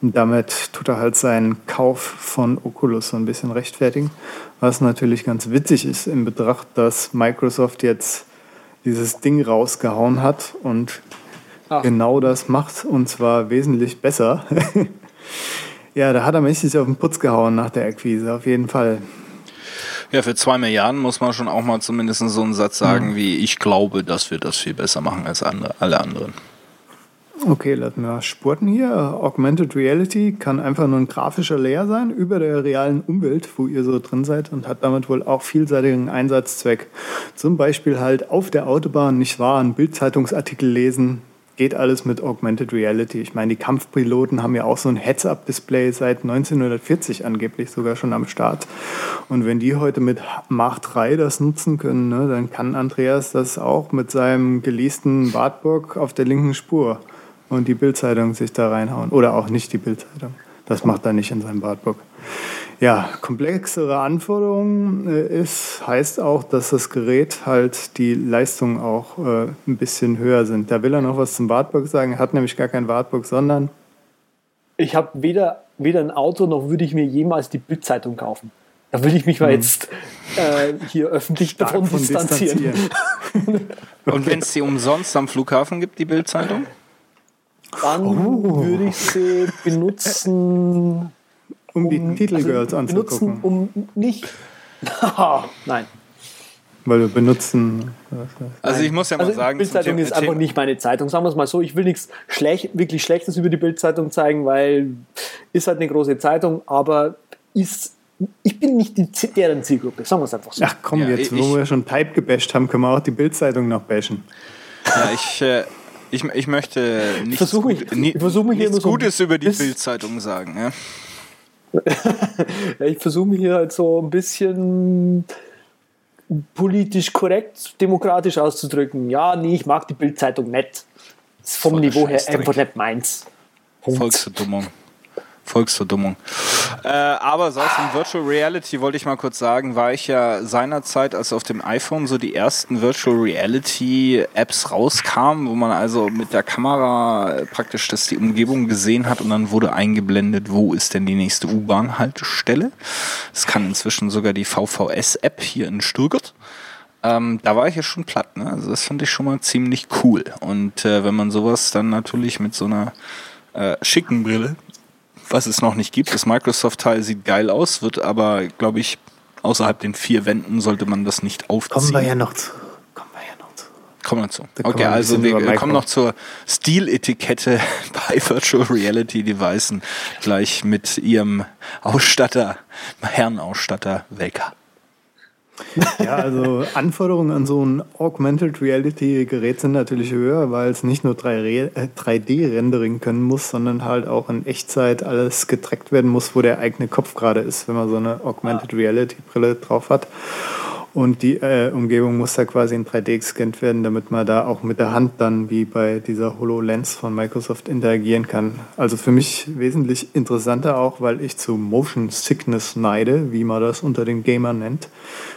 Und damit tut er halt seinen Kauf von Oculus so ein bisschen rechtfertigen, was natürlich ganz witzig ist in Betracht, dass Microsoft jetzt dieses Ding rausgehauen hat und Ach. genau das macht und zwar wesentlich besser. <laughs> Ja, da hat er mächtig auf den Putz gehauen nach der Akquise, auf jeden Fall. Ja, für zwei Milliarden muss man schon auch mal zumindest so einen Satz sagen mhm. wie, ich glaube, dass wir das viel besser machen als andere, alle anderen. Okay, lassen wir spurten hier. Augmented Reality kann einfach nur ein grafischer Layer sein über der realen Umwelt, wo ihr so drin seid und hat damit wohl auch vielseitigen Einsatzzweck. Zum Beispiel halt auf der Autobahn, nicht wahr, einen Bildzeitungsartikel lesen, geht alles mit Augmented Reality. Ich meine, die Kampfpiloten haben ja auch so ein Heads-Up-Display seit 1940 angeblich sogar schon am Start. Und wenn die heute mit Mach 3 das nutzen können, ne, dann kann Andreas das auch mit seinem geleasten Wartburg auf der linken Spur und die Bildzeitung sich da reinhauen. Oder auch nicht die Bildzeitung. Das macht er nicht in seinem Wartburg. Ja, komplexere Anforderungen äh, ist, heißt auch, dass das Gerät halt die Leistung auch äh, ein bisschen höher sind. Da will er noch was zum Wartburg sagen. Er hat nämlich gar kein Wartburg, sondern. Ich habe weder, weder ein Auto noch würde ich mir jemals die Bildzeitung kaufen. Da würde ich mich mal hm. jetzt äh, hier öffentlich Stark davon distanzieren. distanzieren. <laughs> Und wenn es sie umsonst am Flughafen gibt, die Bildzeitung? Dann oh. würde ich sie benutzen um, um die Titelgirls also anzugucken. um nicht. <laughs> Nein. Weil wir benutzen. Also ich muss ja mal also sagen, Bildzeitung ist einfach nicht meine Zeitung. Sagen wir es mal so, ich will nichts schlecht, wirklich Schlechtes über die Bildzeitung zeigen, weil ist halt eine große Zeitung, aber ist ich bin nicht die, deren Zielgruppe, sagen wir es einfach so. Ach komm, ja, jetzt, ich, wo wir schon Type gebasht haben, können wir auch die Bildzeitung noch bashen. Ja, ich, äh, ich, ich möchte nichts, versuch mich, gut, nie, ich mich nichts Gutes so über die Bildzeitung sagen. Ja? Ich versuche mich hier halt so ein bisschen politisch korrekt, demokratisch auszudrücken. Ja, nee, ich mag die Bildzeitung nicht. Ist vom Niveau her einfach nicht meins. Volksverdummung. Volksverdummung. Äh, aber aus dem Virtual Reality wollte ich mal kurz sagen, war ich ja seinerzeit, als auf dem iPhone so die ersten Virtual Reality Apps rauskamen, wo man also mit der Kamera praktisch das die Umgebung gesehen hat und dann wurde eingeblendet, wo ist denn die nächste U-Bahn-Haltestelle. Das kann inzwischen sogar die VVS-App hier in Stuttgart. Ähm, da war ich ja schon platt. Ne? Also das fand ich schon mal ziemlich cool. Und äh, wenn man sowas dann natürlich mit so einer äh, schicken Brille was es noch nicht gibt. Das Microsoft-Teil sieht geil aus, wird aber, glaube ich, außerhalb den vier Wänden sollte man das nicht aufziehen. Kommen wir ja noch zu. Kommen wir ja Kommen wir zu. Okay, also wir, kommen noch zur Stiletikette <laughs> bei Virtual Reality Devices gleich mit ihrem Ausstatter, Herrenausstatter Welker. Ja, also Anforderungen an so ein Augmented Reality Gerät sind natürlich höher, weil es nicht nur 3D-Rendering äh, können muss, sondern halt auch in Echtzeit alles getrackt werden muss, wo der eigene Kopf gerade ist, wenn man so eine Augmented Reality Brille drauf hat. Und die äh, Umgebung muss da quasi in 3D gescannt werden, damit man da auch mit der Hand dann wie bei dieser HoloLens von Microsoft interagieren kann. Also für mich wesentlich interessanter auch, weil ich zu Motion Sickness neide, wie man das unter den Gamern nennt.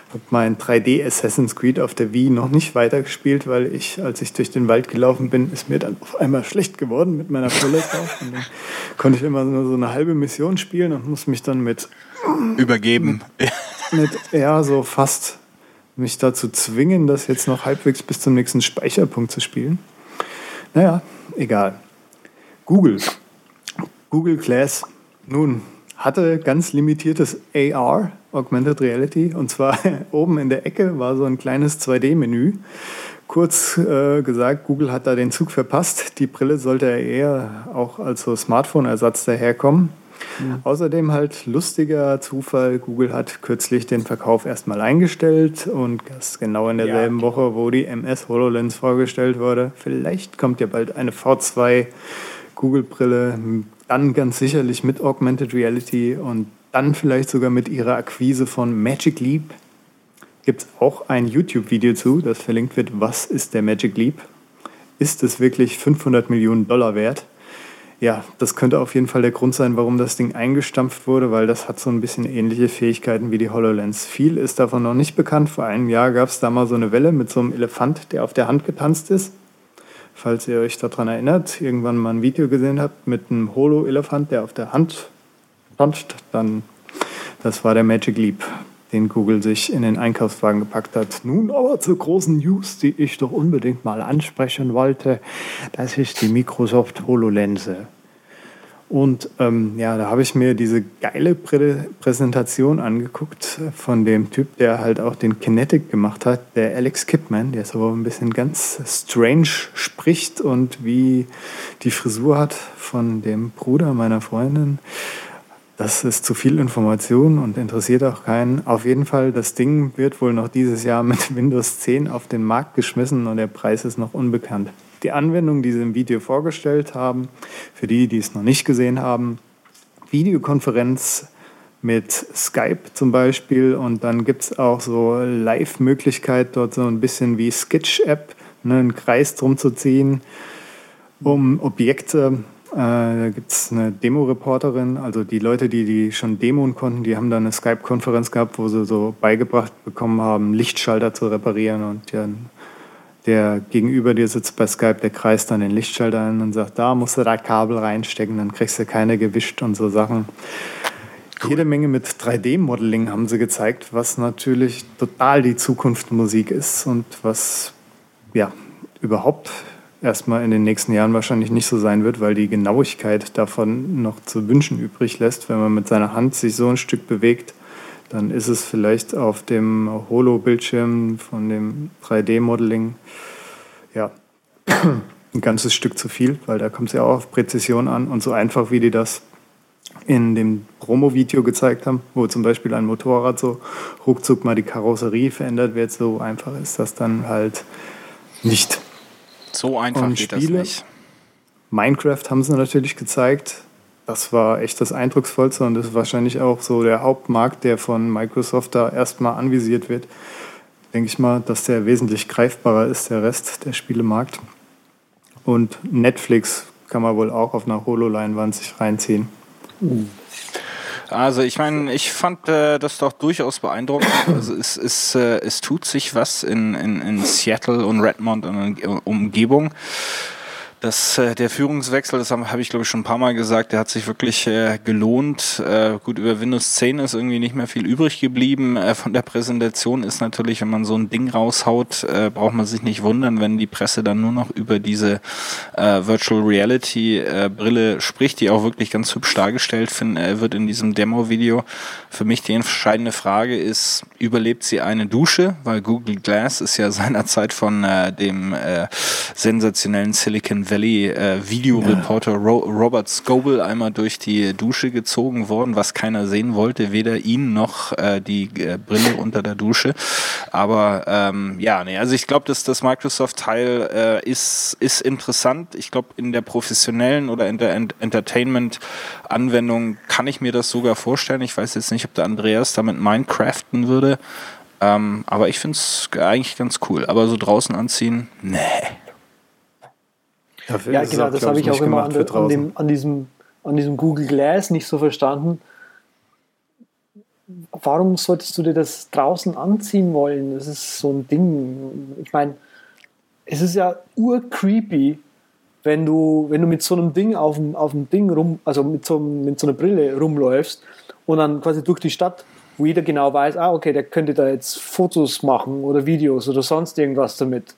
Habe mein 3D Assassin's Creed auf der Wii noch nicht weitergespielt, weil ich, als ich durch den Wald gelaufen bin, ist mir dann auf einmal schlecht geworden mit meiner Brille drauf. Und dann konnte ich immer nur so eine halbe Mission spielen und muss mich dann mit übergeben. Mit, mit ja, so fast mich dazu zwingen, das jetzt noch halbwegs bis zum nächsten Speicherpunkt zu spielen. Naja, egal. Google. Google Glass. Nun, hatte ganz limitiertes AR, Augmented Reality, und zwar <laughs> oben in der Ecke war so ein kleines 2D-Menü. Kurz äh, gesagt, Google hat da den Zug verpasst. Die Brille sollte eher auch als so Smartphone-Ersatz daherkommen. Mhm. Außerdem halt lustiger Zufall, Google hat kürzlich den Verkauf erstmal eingestellt und das genau in derselben ja. Woche, wo die MS HoloLens vorgestellt wurde. Vielleicht kommt ja bald eine V2 Google-Brille, dann ganz sicherlich mit Augmented Reality und dann vielleicht sogar mit ihrer Akquise von Magic Leap. Gibt es auch ein YouTube-Video zu, das verlinkt wird, was ist der Magic Leap? Ist es wirklich 500 Millionen Dollar wert? Ja, das könnte auf jeden Fall der Grund sein, warum das Ding eingestampft wurde, weil das hat so ein bisschen ähnliche Fähigkeiten wie die HoloLens. Viel ist davon noch nicht bekannt. Vor einem Jahr gab es da mal so eine Welle mit so einem Elefant, der auf der Hand getanzt ist. Falls ihr euch daran erinnert, irgendwann mal ein Video gesehen habt mit einem Holo-Elefant, der auf der Hand tanzt, dann das war der Magic Leap, den Google sich in den Einkaufswagen gepackt hat. Nun aber zur großen News, die ich doch unbedingt mal ansprechen wollte. Das ist die Microsoft HoloLens. Und ähm, ja, da habe ich mir diese geile Prä Präsentation angeguckt von dem Typ, der halt auch den Kinetic gemacht hat, der Alex Kipman, der so ein bisschen ganz strange spricht und wie die Frisur hat von dem Bruder meiner Freundin. Das ist zu viel Information und interessiert auch keinen. Auf jeden Fall, das Ding wird wohl noch dieses Jahr mit <laughs> Windows 10 auf den Markt geschmissen und der Preis ist noch unbekannt. Die Anwendung, die sie im Video vorgestellt haben, für die, die es noch nicht gesehen haben, Videokonferenz mit Skype zum Beispiel und dann gibt es auch so Live-Möglichkeit, dort so ein bisschen wie Sketch-App, ne, einen Kreis drum zu ziehen, um Objekte da gibt es eine Demo-Reporterin, also die Leute, die die schon demoen konnten, die haben dann eine Skype-Konferenz gehabt, wo sie so beigebracht bekommen haben, Lichtschalter zu reparieren und ja, der gegenüber dir sitzt bei Skype, der kreist dann den Lichtschalter ein und sagt, da musst du da Kabel reinstecken, dann kriegst du keine gewischt und so Sachen. Cool. Jede Menge mit 3D-Modeling haben sie gezeigt, was natürlich total die Zukunft Musik ist und was ja überhaupt erstmal in den nächsten Jahren wahrscheinlich nicht so sein wird, weil die Genauigkeit davon noch zu wünschen übrig lässt. Wenn man mit seiner Hand sich so ein Stück bewegt, dann ist es vielleicht auf dem Holo-Bildschirm von dem 3D-Modeling ja, <clears throat> ein ganzes Stück zu viel, weil da kommt es ja auch auf Präzision an und so einfach, wie die das in dem Promo-Video gezeigt haben, wo zum Beispiel ein Motorrad so ruckzuck mal die Karosserie verändert wird, so einfach ist das dann halt nicht. So einfach und geht Spiele. das nicht. Minecraft haben sie natürlich gezeigt. Das war echt das Eindrucksvollste und das ist wahrscheinlich auch so der Hauptmarkt, der von Microsoft da erstmal anvisiert wird. Denke ich mal, dass der wesentlich greifbarer ist, der Rest der Spielemarkt. Und Netflix kann man wohl auch auf einer Hololeinwand sich reinziehen. Uh. Also ich meine, ich fand äh, das doch durchaus beeindruckend. <coughs> Also es, es, äh, es tut sich was in, in, in Seattle und Redmond und in Umgebung. Das, äh, der Führungswechsel, das habe hab ich glaube ich schon ein paar Mal gesagt, der hat sich wirklich äh, gelohnt. Äh, gut, über Windows 10 ist irgendwie nicht mehr viel übrig geblieben. Äh, von der Präsentation ist natürlich, wenn man so ein Ding raushaut, äh, braucht man sich nicht wundern, wenn die Presse dann nur noch über diese äh, Virtual Reality äh, Brille spricht, die auch wirklich ganz hübsch dargestellt wird in diesem Demo-Video. Für mich die entscheidende Frage ist, überlebt sie eine Dusche? Weil Google Glass ist ja <laughs> seinerzeit von äh, dem äh, sensationellen Silicon Valley äh, Videoreporter ja. Ro Robert Scoble einmal durch die Dusche gezogen worden, was keiner sehen wollte, weder ihn noch äh, die äh, Brille unter der Dusche. Aber ähm, ja, nee, also ich glaube, dass das Microsoft-Teil äh, ist, ist interessant. Ich glaube, in der professionellen oder in der Ent Entertainment-Anwendung kann ich mir das sogar vorstellen. Ich weiß jetzt nicht, ob der Andreas damit Minecraften würde. Ähm, aber ich finde es eigentlich ganz cool. Aber so draußen anziehen, nee. Dafür ja, genau, das habe ich auch immer an, an, dem, an, diesem, an diesem Google Glass nicht so verstanden. Warum solltest du dir das draußen anziehen wollen? Das ist so ein Ding. Ich meine, es ist ja urcreepy, wenn du, wenn du mit so einem Ding auf dem, auf dem Ding rum, also mit so, mit so einer Brille rumläufst und dann quasi durch die Stadt, wo jeder genau weiß, ah, okay, der könnte da jetzt Fotos machen oder Videos oder sonst irgendwas damit.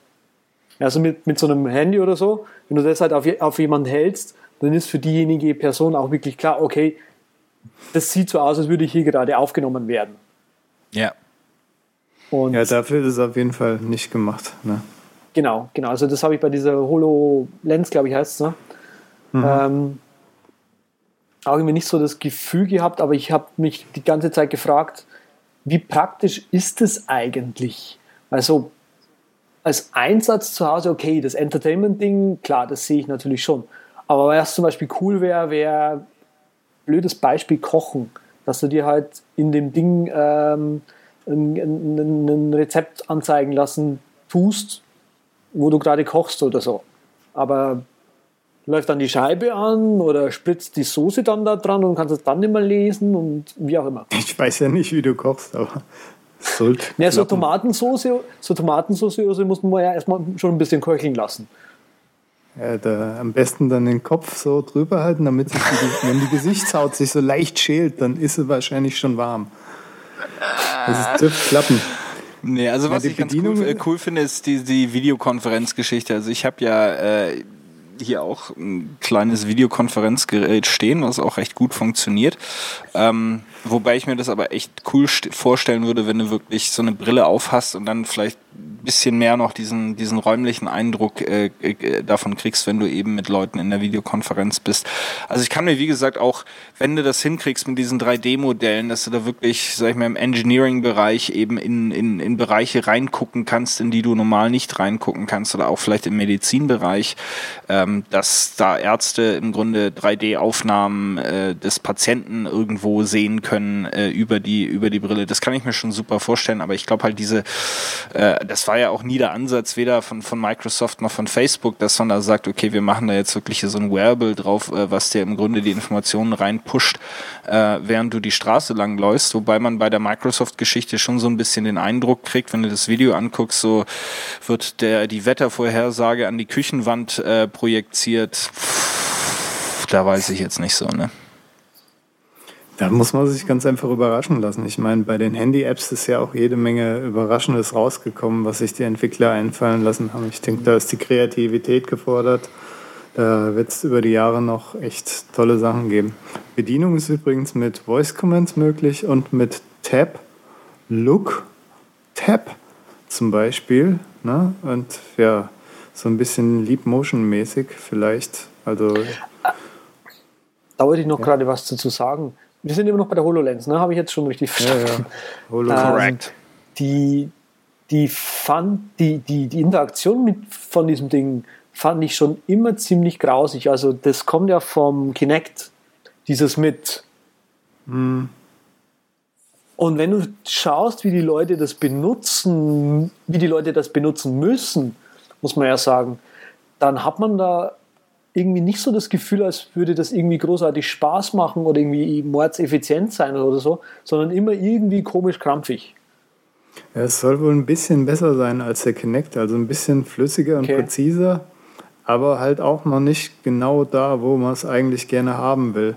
Also mit, mit so einem Handy oder so, wenn du das halt auf, auf jemanden hältst, dann ist für diejenige Person auch wirklich klar, okay, das sieht so aus, als würde ich hier gerade aufgenommen werden. Ja. Und ja, dafür ist es auf jeden Fall nicht gemacht. Ne? Genau, genau. Also das habe ich bei dieser HoloLens, glaube ich, heißt es. Ne? Mhm. Ähm, auch irgendwie nicht so das Gefühl gehabt, aber ich habe mich die ganze Zeit gefragt, wie praktisch ist es eigentlich? Also als Einsatz zu Hause, okay, das Entertainment-Ding, klar, das sehe ich natürlich schon. Aber was zum Beispiel cool wäre, wäre blödes Beispiel Kochen, dass du dir halt in dem Ding ähm, ein, ein, ein, Rezept anzeigen lassen tust, wo du gerade kochst oder so. Aber läuft dann die Scheibe an oder spritzt die Soße dann da dran und kannst es dann immer lesen und wie auch immer. Ich weiß ja nicht, wie du kochst, aber sollte. <laughs> Ja, so Tomatensauce, so Tomatensauce also muss man ja erstmal schon ein bisschen köcheln lassen. Ja, da am besten dann den Kopf so drüber halten, damit sich die, <laughs> wenn die Gesichtshaut sich so leicht schält, dann ist sie wahrscheinlich schon warm. Das dürfte klappen. Nee, also ja, was ich ganz cool, äh, cool, finde, ist die, die Videokonferenzgeschichte. Also ich habe ja äh, hier auch ein kleines Videokonferenzgerät stehen, was auch recht gut funktioniert. Ähm, wobei ich mir das aber echt cool vorstellen würde, wenn du wirklich so eine Brille aufhast und dann vielleicht bisschen mehr noch diesen, diesen räumlichen Eindruck äh, äh, davon kriegst, wenn du eben mit Leuten in der Videokonferenz bist. Also ich kann mir, wie gesagt, auch, wenn du das hinkriegst mit diesen 3D-Modellen, dass du da wirklich, sag ich mal, im Engineering-Bereich eben in, in, in Bereiche reingucken kannst, in die du normal nicht reingucken kannst oder auch vielleicht im Medizinbereich, ähm, dass da Ärzte im Grunde 3D-Aufnahmen äh, des Patienten irgendwo sehen können äh, über die über die Brille. Das kann ich mir schon super vorstellen, aber ich glaube halt diese, äh, das war ja auch nie der Ansatz, weder von, von Microsoft noch von Facebook, dass man da sagt, okay, wir machen da jetzt wirklich so ein Wearable drauf, äh, was dir im Grunde die Informationen reinpusht, äh, während du die Straße lang läufst. Wobei man bei der Microsoft-Geschichte schon so ein bisschen den Eindruck kriegt, wenn du das Video anguckst, so wird der die Wettervorhersage an die Küchenwand äh, projiziert. da weiß ich jetzt nicht so, ne? Da muss man sich ganz einfach überraschen lassen. Ich meine, bei den Handy-Apps ist ja auch jede Menge Überraschendes rausgekommen, was sich die Entwickler einfallen lassen haben. Ich denke, da ist die Kreativität gefordert. Da wird es über die Jahre noch echt tolle Sachen geben. Bedienung ist übrigens mit Voice Commands möglich und mit Tab, Look, Tab zum Beispiel. Ne? Und ja, so ein bisschen Leap Motion mäßig vielleicht. Also da wollte ich noch ja. gerade was dazu sagen. Wir sind immer noch bei der HoloLens, ne? Habe ich jetzt schon richtig verstanden. Ja, ja. Ähm, Correct. Die, die, fand, die, die, die Interaktion mit, von diesem Ding fand ich schon immer ziemlich grausig. Also das kommt ja vom Kinect, dieses mit. Hm. Und wenn du schaust, wie die Leute das benutzen, wie die Leute das benutzen müssen, muss man ja sagen, dann hat man da irgendwie nicht so das Gefühl, als würde das irgendwie großartig Spaß machen oder irgendwie mordseffizient sein oder so, sondern immer irgendwie komisch krampfig. Ja, es soll wohl ein bisschen besser sein als der Kinect, also ein bisschen flüssiger und okay. präziser. aber halt auch noch nicht genau da, wo man es eigentlich gerne haben will.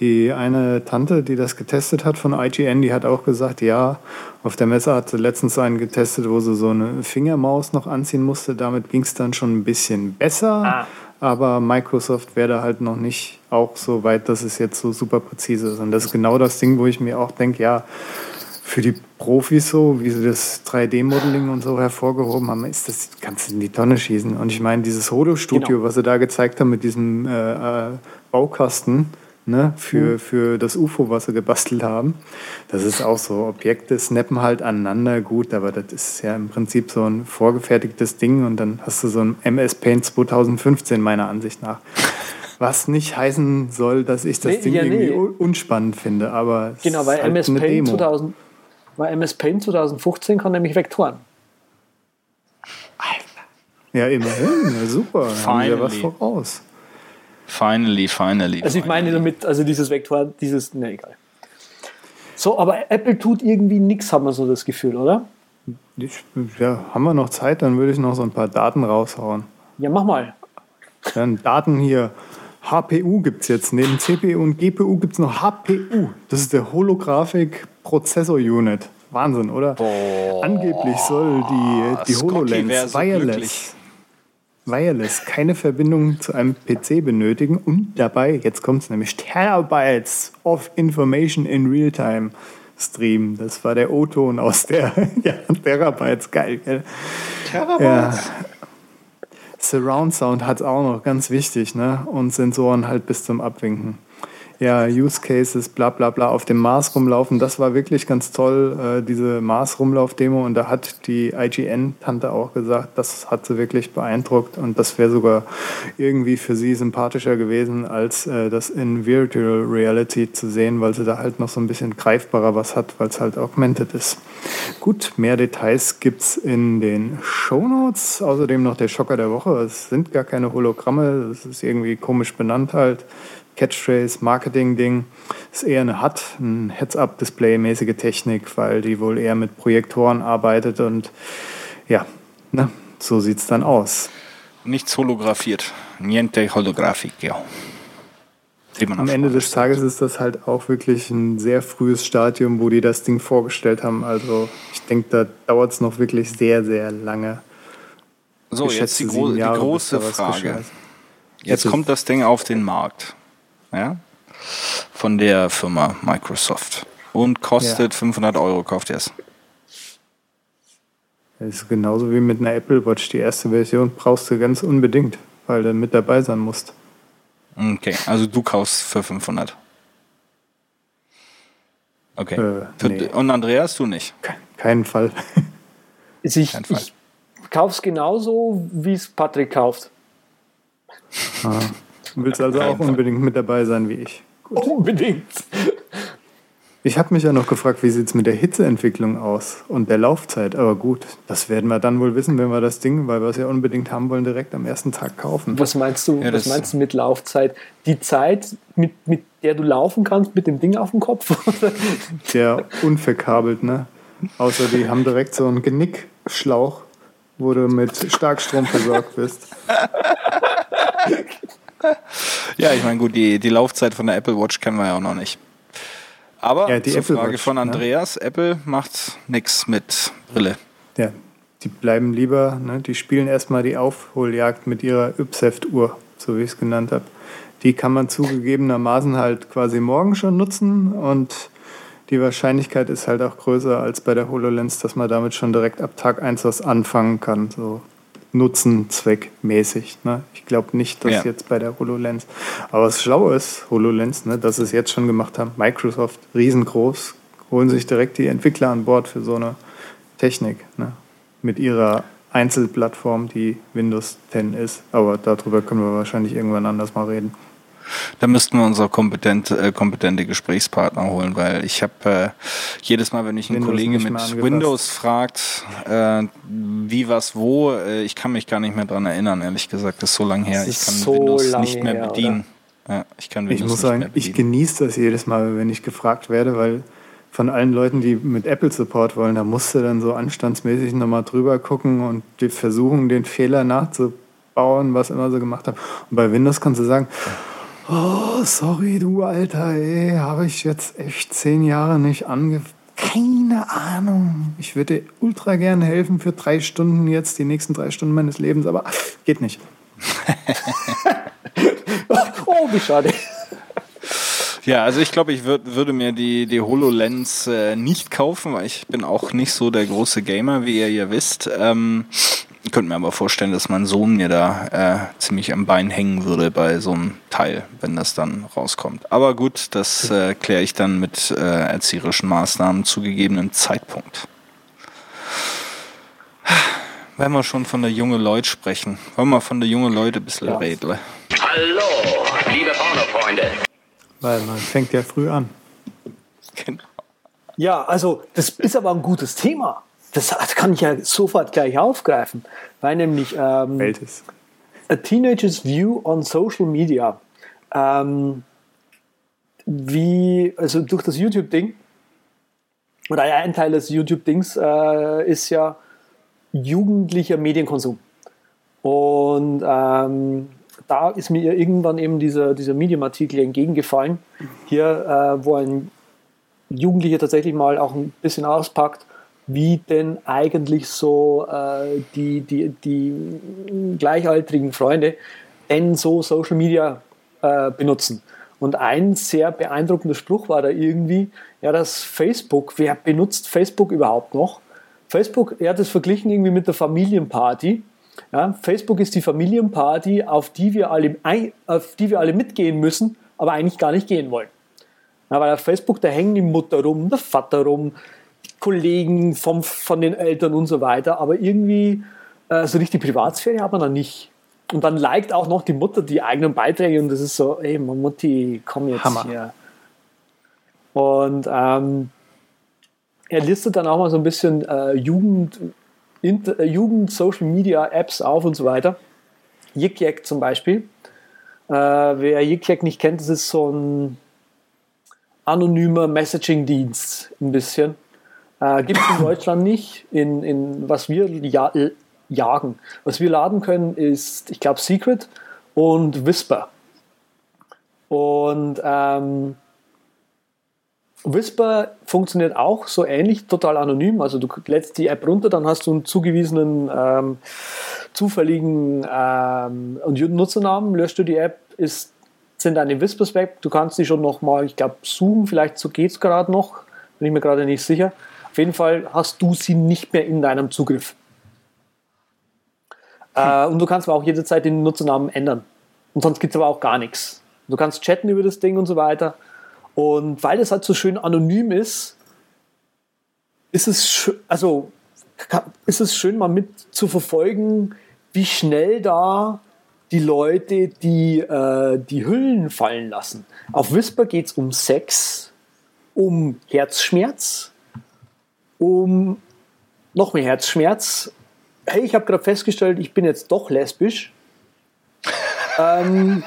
Die eine Tante, die das getestet hat von IGN, die hat auch gesagt, ja, auf der Messe hat sie letztens einen getestet, wo sie so eine Fingermaus noch anziehen musste. Damit ging es dann schon ein bisschen besser. Ah. Aber Microsoft wäre da halt noch nicht auch so weit, dass es jetzt so super präzise ist. Und das ist genau das Ding, wo ich mir auch denke, ja, für die Profis so, wie sie das 3D-Modeling und so hervorgehoben haben, ist das, du in die Tonne schießen. Und ich meine, dieses Holo-Studio, genau. was sie da gezeigt haben mit diesem äh, äh Baukasten, ne, für, mhm. für das UFO, was sie gebastelt haben. Das ist auch so, Objekte snappen halt aneinander gut, aber das ist ja im Prinzip so ein vorgefertigtes Ding und dann hast du so ein MS Paint 2015 meiner Ansicht nach. Was nicht heißen soll, dass ich das nee, Ding ja, irgendwie nee. unspannend finde, aber genau, weil halt MS Paint 2000, weil MS Paint 2015 kann nämlich Vektoren. Ja, immerhin, ja, super. Finally. Haben wir was voraus. Finally, finally. Also ich meine damit, also dieses Vektor, dieses, ne, egal. So, aber Apple tut irgendwie nichts, haben wir so das Gefühl, oder? Ja, haben wir noch Zeit, dann würde ich noch so ein paar Daten raushauen. Ja, mach mal. Dann Daten hier. HPU gibt es jetzt. Neben CPU und GPU gibt es noch HPU. Das ist der Holographic Prozessor Unit. Wahnsinn, oder? Boah. Angeblich soll die, die HoloLens Wireless. Glücklich Wireless keine Verbindung zu einem PC benötigen und dabei, jetzt kommt es nämlich, Terabytes of Information in Realtime streamen. Das war der O-Ton aus der <laughs> ja, Terabytes, geil, gell? Terabytes? Ja. Surround Sound hat es auch noch, ganz wichtig, ne? Und Sensoren halt bis zum Abwinken ja, Use Cases, bla bla bla, auf dem Mars rumlaufen. Das war wirklich ganz toll, äh, diese Mars-Rumlauf-Demo. Und da hat die IGN-Tante auch gesagt, das hat sie wirklich beeindruckt. Und das wäre sogar irgendwie für sie sympathischer gewesen, als äh, das in Virtual Reality zu sehen, weil sie da halt noch so ein bisschen greifbarer was hat, weil es halt augmented ist. Gut, mehr Details gibt es in den Show Notes. Außerdem noch der Schocker der Woche. Es sind gar keine Hologramme, das ist irgendwie komisch benannt halt. Catchphrase, Marketing-Ding. Ist eher eine HUD, ein Heads-Up-Display-mäßige Technik, weil die wohl eher mit Projektoren arbeitet und ja, ne, so sieht es dann aus. Nichts holographiert. Niente holografico. Am Ende des Tages ist das halt auch wirklich ein sehr frühes Stadium, wo die das Ding vorgestellt haben. Also ich denke, da dauert es noch wirklich sehr, sehr lange. So, jetzt die, gro Jahre, die große Frage. Jetzt kommt das Ding auf den Markt ja, von der Firma Microsoft und kostet ja. 500 Euro, kauft ihr es. Das ist genauso wie mit einer Apple Watch. Die erste Version brauchst du ganz unbedingt, weil du mit dabei sein musst. Okay, also du kaufst für 500. Okay. Äh, nee. Und Andreas, du nicht? Keinen Fall. <laughs> ich, Kein Fall. ich kauf's genauso, wie es Patrick kauft. Ah. Du willst also auch unbedingt mit dabei sein wie ich. Gut. Unbedingt. Ich habe mich ja noch gefragt, wie sieht es mit der Hitzeentwicklung aus und der Laufzeit. Aber gut, das werden wir dann wohl wissen, wenn wir das Ding, weil wir es ja unbedingt haben wollen, direkt am ersten Tag kaufen. Was meinst du, ja, was meinst du mit Laufzeit? Die Zeit, mit, mit der du laufen kannst, mit dem Ding auf dem Kopf? <laughs> ja, unverkabelt, ne? Außer die haben direkt so einen Genickschlauch, wo du mit Starkstrom versorgt bist. <laughs> ja, ich meine, gut, die, die Laufzeit von der Apple Watch kennen wir ja auch noch nicht. Aber ja, die zur Apple Frage Watch, von ne? Andreas, ne? Apple macht nichts mit Brille. Ja, die bleiben lieber, ne, die spielen erstmal die Aufholjagd mit ihrer Ypseft-Uhr, so wie ich es genannt habe. Die kann man zugegebenermaßen halt quasi morgen schon nutzen und die Wahrscheinlichkeit ist halt auch größer als bei der HoloLens, dass man damit schon direkt ab Tag 1 was anfangen kann. So Nutzenzweckmäßig. Ne? Ich glaube nicht, dass ja. jetzt bei der HoloLens. Aber was schlau ist, HoloLens, ne, dass sie es jetzt schon gemacht haben, Microsoft riesengroß, holen sich direkt die Entwickler an Bord für so eine Technik. Ne? Mit ihrer Einzelplattform, die Windows 10 ist. Aber darüber können wir wahrscheinlich irgendwann anders mal reden. Da müssten wir unsere kompetente, äh, kompetente Gesprächspartner holen, weil ich habe äh, jedes Mal, wenn mich ein Windows Kollege mit Windows fragt, äh, wie, was, wo, äh, ich kann mich gar nicht mehr dran erinnern, ehrlich gesagt. Das ist so lange her. Ich kann so Windows nicht mehr her, bedienen. Ja, ich kann Windows ich muss sagen, ich genieße das jedes Mal, wenn ich gefragt werde, weil von allen Leuten, die mit Apple Support wollen, da musst du dann so anstandsmäßig nochmal drüber gucken und die versuchen, den Fehler nachzu bauen, was immer sie gemacht haben. Und bei Windows kannst du sagen, oh, sorry, du Alter, ey, habe ich jetzt echt zehn Jahre nicht angefangen. Keine Ahnung. Ich würde ultra gerne helfen für drei Stunden jetzt, die nächsten drei Stunden meines Lebens, aber geht nicht. <laughs> oh, wie schade. Ja, also ich glaube, ich würd, würde mir die, die HoloLens äh, nicht kaufen, weil ich bin auch nicht so der große Gamer, wie ihr ja wisst. Ähm, könnte mir aber vorstellen, dass mein Sohn mir da äh, ziemlich am Bein hängen würde bei so einem Teil, wenn das dann rauskommt. Aber gut, das äh, kläre ich dann mit äh, erzieherischen Maßnahmen zu gegebenen Zeitpunkt. Wenn wir schon von der junge Leute sprechen, wollen wir von der junge Leute ein bisschen ja. reden. Hallo, liebe Pornofreunde. Weil man fängt ja früh an. Genau. Ja, also das ist aber ein gutes Thema. Das kann ich ja sofort gleich aufgreifen, weil nämlich ähm, Welches? A Teenager's View on Social Media. Ähm, wie, also durch das YouTube-Ding, oder ein Teil des YouTube-Dings äh, ist ja jugendlicher Medienkonsum. Und ähm, da ist mir irgendwann eben dieser, dieser Medium-Artikel entgegengefallen, hier, äh, wo ein Jugendlicher tatsächlich mal auch ein bisschen auspackt, wie denn eigentlich so äh, die, die, die gleichaltrigen Freunde denn so Social Media äh, benutzen. Und ein sehr beeindruckender Spruch war da irgendwie, ja, dass Facebook, wer benutzt Facebook überhaupt noch? Facebook, er hat es verglichen irgendwie mit der Familienparty. Ja, Facebook ist die Familienparty, auf die, wir alle, auf die wir alle mitgehen müssen, aber eigentlich gar nicht gehen wollen. Ja, weil auf Facebook, da hängen die Mutter rum, der Vater rum, Kollegen vom, von den Eltern und so weiter, aber irgendwie äh, so richtig Privatsphäre hat man dann nicht. Und dann liked auch noch die Mutter die eigenen Beiträge und das ist so, ey, Mutti, komm jetzt Hammer. hier. Und ähm, er listet dann auch mal so ein bisschen äh, Jugend, Inter, äh, Jugend, Social Media Apps auf und so weiter. Yik zum Beispiel. Äh, wer Yik nicht kennt, das ist so ein anonymer Messaging-Dienst, ein bisschen. Äh, Gibt es in Deutschland nicht. In, in was wir ja, jagen. Was wir laden können, ist, ich glaube, Secret und Whisper. Und ähm, Whisper funktioniert auch so ähnlich, total anonym. Also du lädst die App runter, dann hast du einen zugewiesenen ähm, zufälligen ähm, Nutzernamen, löscht du die App, ist, sind deine Whispers weg. Du kannst die schon nochmal, ich glaube, suchen, vielleicht so geht es gerade noch, bin ich mir gerade nicht sicher. Auf jeden Fall hast du sie nicht mehr in deinem Zugriff. Hm. Äh, und du kannst aber auch jederzeit den Nutzernamen ändern. Und sonst gibt es aber auch gar nichts. Du kannst chatten über das Ding und so weiter. Und weil das halt so schön anonym ist, ist es, also, ist es schön, mal mit zu verfolgen, wie schnell da die Leute die, äh, die Hüllen fallen lassen. Auf Whisper geht es um Sex, um Herzschmerz, um noch mehr Herzschmerz. Hey, ich habe gerade festgestellt, ich bin jetzt doch lesbisch. ähm,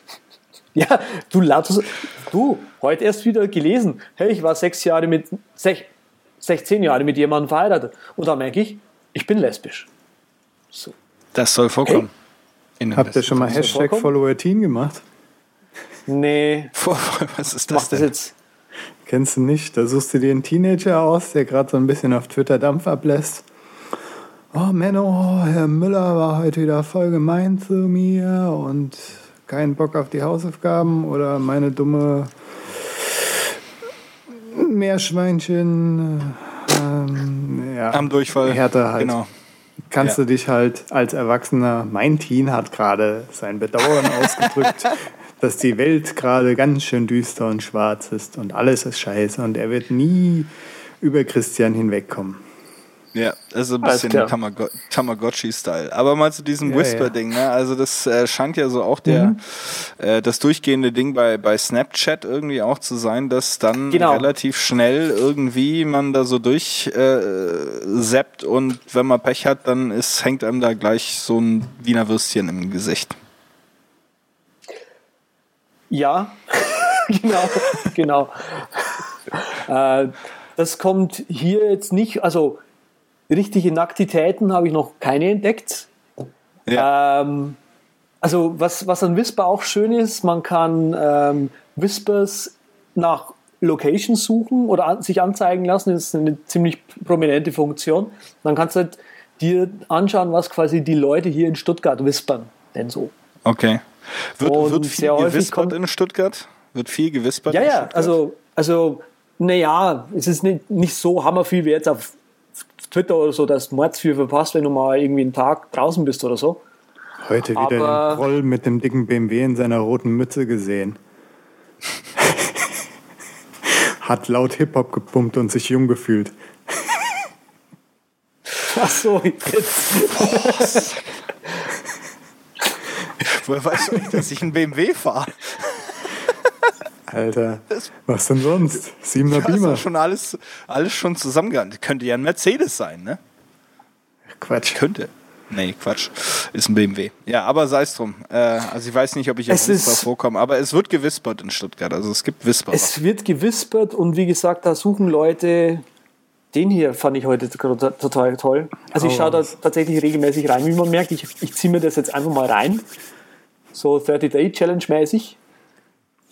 <laughs> ja, du, du, heute erst wieder gelesen. Hey, ich war sechs Jahre mit, sech, 16 Jahre mit jemandem verheiratet. Und da merke ich, ich bin lesbisch. So. Das soll vorkommen. Hey. Habt ihr schon mal Hashtag Follower Teen gemacht? Nee. <laughs> Was ist das Mach denn? Das jetzt. Kennst du nicht? Da suchst du dir einen Teenager aus, der gerade so ein bisschen auf Twitter Dampf ablässt. Oh Menno, Herr Müller war heute wieder voll gemein zu mir und keinen Bock auf die Hausaufgaben oder meine dumme Meerschweinchen. Ähm, ja, Am Durchfall. Härte halt. Genau. Kannst ja. du dich halt als Erwachsener, mein Teen hat gerade sein Bedauern <laughs> ausgedrückt, dass die Welt gerade ganz schön düster und schwarz ist und alles ist scheiße und er wird nie über Christian hinwegkommen. Ja, das ist ein bisschen Tamago Tamagotchi-Style. Aber mal zu diesem ja, Whisper-Ding, ne? Also das äh, scheint ja so auch der mhm. äh, das durchgehende Ding bei, bei Snapchat irgendwie auch zu sein, dass dann genau. relativ schnell irgendwie man da so durch äh, zappt und wenn man Pech hat, dann ist, hängt einem da gleich so ein Wiener Würstchen im Gesicht. Ja, <laughs> genau, genau. äh, das kommt hier jetzt nicht, also richtige Nacktitäten habe ich noch keine entdeckt. Ja. Ähm, also was, was an Whisper auch schön ist, man kann ähm, Whispers nach Locations suchen oder an, sich anzeigen lassen. Das ist eine ziemlich prominente Funktion. Dann kannst du halt dir anschauen, was quasi die Leute hier in Stuttgart whispern. Denn so. Okay. Wird, wird viel gewispert in Stuttgart? Wird viel gewispert? Ja, ja, also, also, naja, es ist nicht, nicht so hammerviel wie jetzt auf Twitter oder so, dass du Mords viel verpasst, wenn du mal irgendwie einen Tag draußen bist oder so. Heute wieder Aber, den Troll mit dem dicken BMW in seiner roten Mütze gesehen. <laughs> Hat laut Hip-Hop gepumpt und sich jung gefühlt. Ach so, jetzt. Woher weißt du nicht, dass ich einen BMW fahre? Alter, was denn sonst? Siebener ja, Beamer. Ist schon alles, alles schon zusammengehandelt. Könnte ja ein Mercedes sein, ne? Quatsch. Könnte. Nee, Quatsch. Ist ein BMW. Ja, aber sei es drum. Äh, also ich weiß nicht, ob ich auf Whisper vorkomme, aber es wird gewispert in Stuttgart. Also es gibt Whisper. Es wird gewispert und wie gesagt, da suchen Leute. Den hier fand ich heute total toll. Also ich schaue da tatsächlich regelmäßig rein. Wie man merkt, ich, ich ziehe mir das jetzt einfach mal rein. So 30-Day-Challenge mäßig.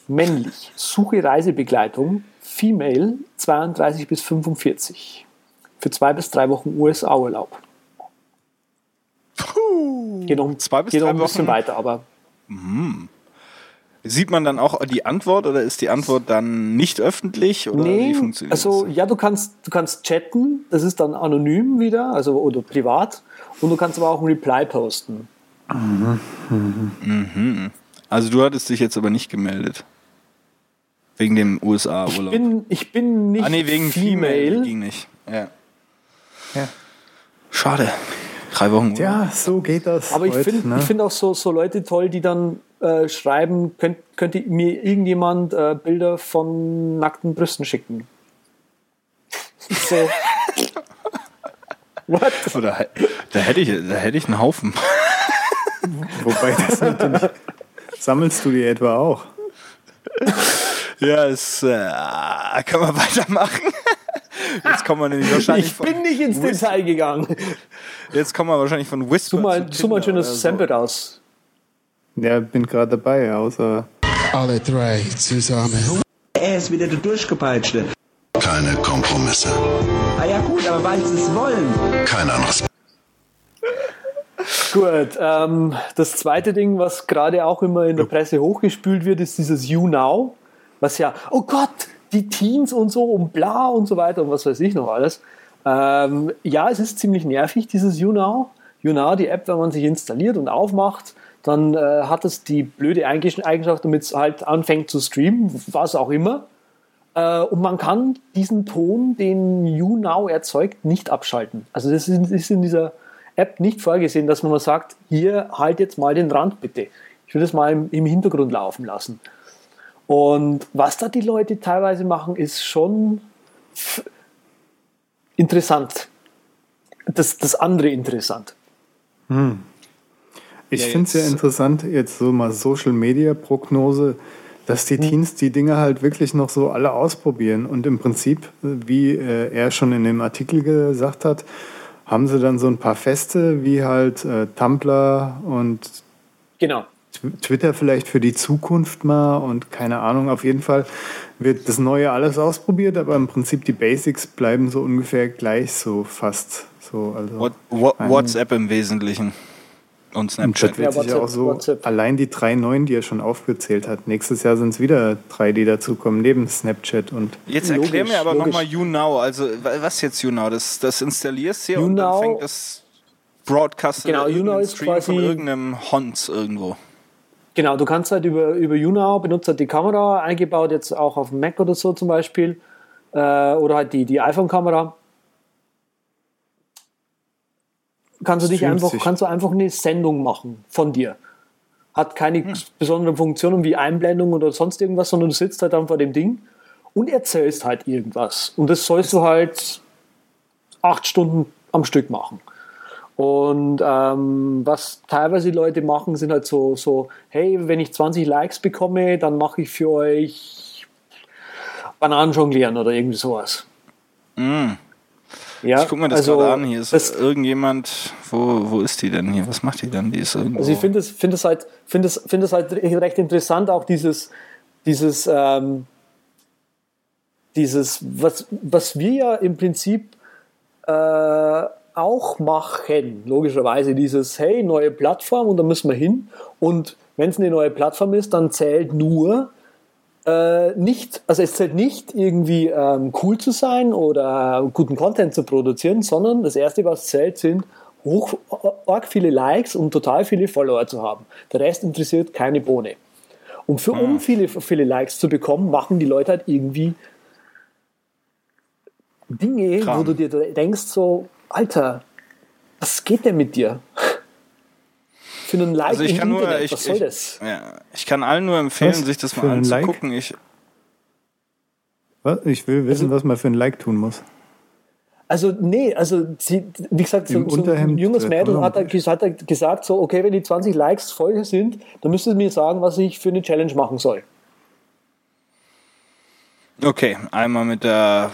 Männlich. Suche Reisebegleitung. Female 32 bis 45. Für zwei bis drei Wochen USA-Urlaub. Geht noch, zwei bis geht noch ein bisschen Wochen. weiter, aber. Mhm. Sieht man dann auch die Antwort oder ist die Antwort dann nicht öffentlich oder nee, wie funktioniert also das? ja, du kannst du kannst chatten, das ist dann anonym wieder, also oder privat und du kannst aber auch ein Reply posten. Mhm. Mhm. Also du hattest dich jetzt aber nicht gemeldet. Wegen dem USA-Urlaub. Ich bin, ich bin nicht ah, nee, wegen Female. Female. Ging nicht. Ja. ja. Schade. Drei Wochen. Ja, so geht das. Aber ich finde ne? find auch so, so Leute toll, die dann äh, schreiben, könnt, könnte mir irgendjemand äh, Bilder von nackten Brüsten schicken. So. <laughs> What? Oder, da, hätte ich, da hätte ich einen Haufen. <laughs> Wobei das natürlich. Sammelst du die etwa auch? Ja, es äh, kann man weitermachen. Jetzt kommen wir nämlich wahrscheinlich Ich bin nicht ins Whisper. Detail gegangen. Jetzt kommen wir wahrscheinlich von Whisper. Tu mal, zu mal ein schönes so. Sample raus. Ja, bin gerade dabei, außer. Alle drei zusammen. Er ist wieder der Durchgepeitschte. Keine Kompromisse. Ah ja gut, aber weil sie es wollen. Kein anderes. Gut, ähm, das zweite Ding, was gerade auch immer in der Presse hochgespült wird, ist dieses You Now, was ja, oh Gott, die Teens und so und bla und so weiter und was weiß ich noch alles. Ähm, ja, es ist ziemlich nervig, dieses YouNow. YouNow, die App, wenn man sich installiert und aufmacht, dann äh, hat es die blöde Eigenschaft, damit es halt anfängt zu streamen, was auch immer. Äh, und man kann diesen Ton, den YouNow erzeugt, nicht abschalten. Also das ist, ist in dieser App nicht vorgesehen, dass man mal sagt, hier halt jetzt mal den Rand bitte. Ich will das mal im, im Hintergrund laufen lassen. Und was da die Leute teilweise machen, ist schon interessant. Das, das andere interessant. Hm. Ich ja, finde es ja interessant, jetzt so mal Social Media Prognose, dass die hm. Teens die Dinge halt wirklich noch so alle ausprobieren. Und im Prinzip, wie äh, er schon in dem Artikel gesagt hat, haben sie dann so ein paar Feste wie halt äh, Tumblr und genau. Twitter vielleicht für die Zukunft mal und keine Ahnung. Auf jeden Fall wird das Neue alles ausprobiert, aber im Prinzip die Basics bleiben so ungefähr gleich so fast. So, also What, what, WhatsApp im Wesentlichen. Und Snapchat. Das wird ja, sich auch so, WhatsApp. allein die drei neuen, die er schon aufgezählt hat. Nächstes Jahr sind es wieder drei, die dazukommen, neben Snapchat und. Jetzt erklär mir aber nochmal YouNow. Also, was jetzt YouNow? Das, das installierst du und dann fängt das Broadcast genau, YouNow ist Stream von irgendeinem Hons irgendwo. Genau, du kannst halt über, über YouNow, benutzt halt die Kamera eingebaut, jetzt auch auf dem Mac oder so zum Beispiel, äh, oder halt die, die iPhone-Kamera. Kannst du dich einfach, kannst du einfach eine Sendung machen von dir. Hat keine hm. besonderen Funktionen wie Einblendung oder sonst irgendwas, sondern du sitzt halt dann vor dem Ding und erzählst halt irgendwas. Und das sollst du halt acht Stunden am Stück machen. Und ähm, was teilweise die Leute machen, sind halt so, so, hey, wenn ich 20 Likes bekomme, dann mache ich für euch Bananen jonglieren oder irgendwie sowas. Mm. Ja, ich gucke mir das also, gerade an. Hier ist irgendjemand. Wo, wo ist die denn hier? Was macht die denn? Die ist irgendwo. Also ich finde es, find es, halt, find es, find es halt recht interessant, auch dieses, dieses, ähm, dieses was, was wir ja im Prinzip äh, auch machen, logischerweise, dieses, hey, neue Plattform und da müssen wir hin. Und wenn es eine neue Plattform ist, dann zählt nur, äh, nicht, also es zählt nicht irgendwie ähm, cool zu sein oder guten Content zu produzieren, sondern das erste, was zählt, sind hoch, arg viele Likes und total viele Follower zu haben. Der Rest interessiert keine Bohne. Und für, um hm. viele, viele Likes zu bekommen, machen die Leute halt irgendwie Dinge, Kram. wo du dir denkst so, Alter, was geht denn mit dir? Für einen Like also ich kann Internet. Nur, ich, Was soll das? Ich, ja, ich kann allen nur empfehlen, was? sich das mal anzugucken. Like? Ich, was? ich will wissen, also, was man für ein Like tun muss. Also nee, also sie, wie gesagt, so, so ein junges Mädel hat, hat gesagt, so okay, wenn die 20 Likes voll sind, dann müsst ihr mir sagen, was ich für eine Challenge machen soll. Okay, einmal mit der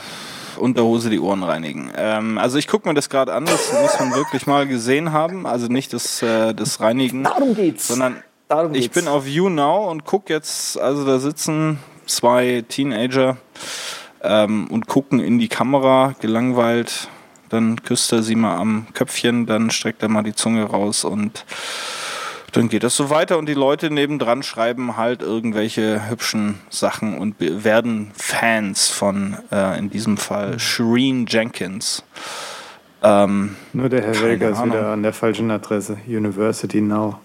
Unterhose die Ohren reinigen. Ähm, also ich gucke mir das gerade an, das muss man wirklich mal gesehen haben. Also nicht das, äh, das Reinigen. Darum geht's. Sondern Darum ich bin auf YouNow und gucke jetzt, also da sitzen zwei Teenager ähm, und gucken in die Kamera, gelangweilt. Dann küsst er sie mal am Köpfchen, dann streckt er mal die Zunge raus und dann geht das so weiter und die Leute nebendran schreiben halt irgendwelche hübschen Sachen und werden Fans von, äh, in diesem Fall, Shireen Jenkins. Ähm, Nur der Herr Welger ist wieder an der falschen Adresse. University Now.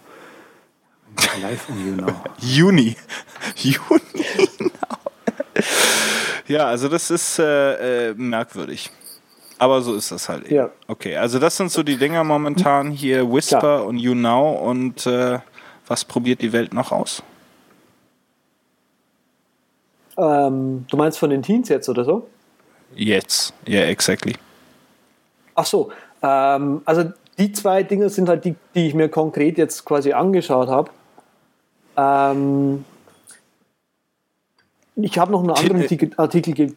Live on You Now. <laughs> Juni. <laughs> Juni Now. ja, also das ist äh, äh, merkwürdig. Aber so ist das halt eben. Ja. Okay, also das sind so die Dinger momentan hier, Whisper Klar. und You Now und äh, was probiert die Welt noch aus? Ähm, du meinst von den Teens jetzt oder so? Jetzt, ja, yeah, exactly. Ach so, ähm, also die zwei Dinge sind halt die, die ich mir konkret jetzt quasi angeschaut habe. Ähm, ich habe noch einen anderen Artikel, Artikel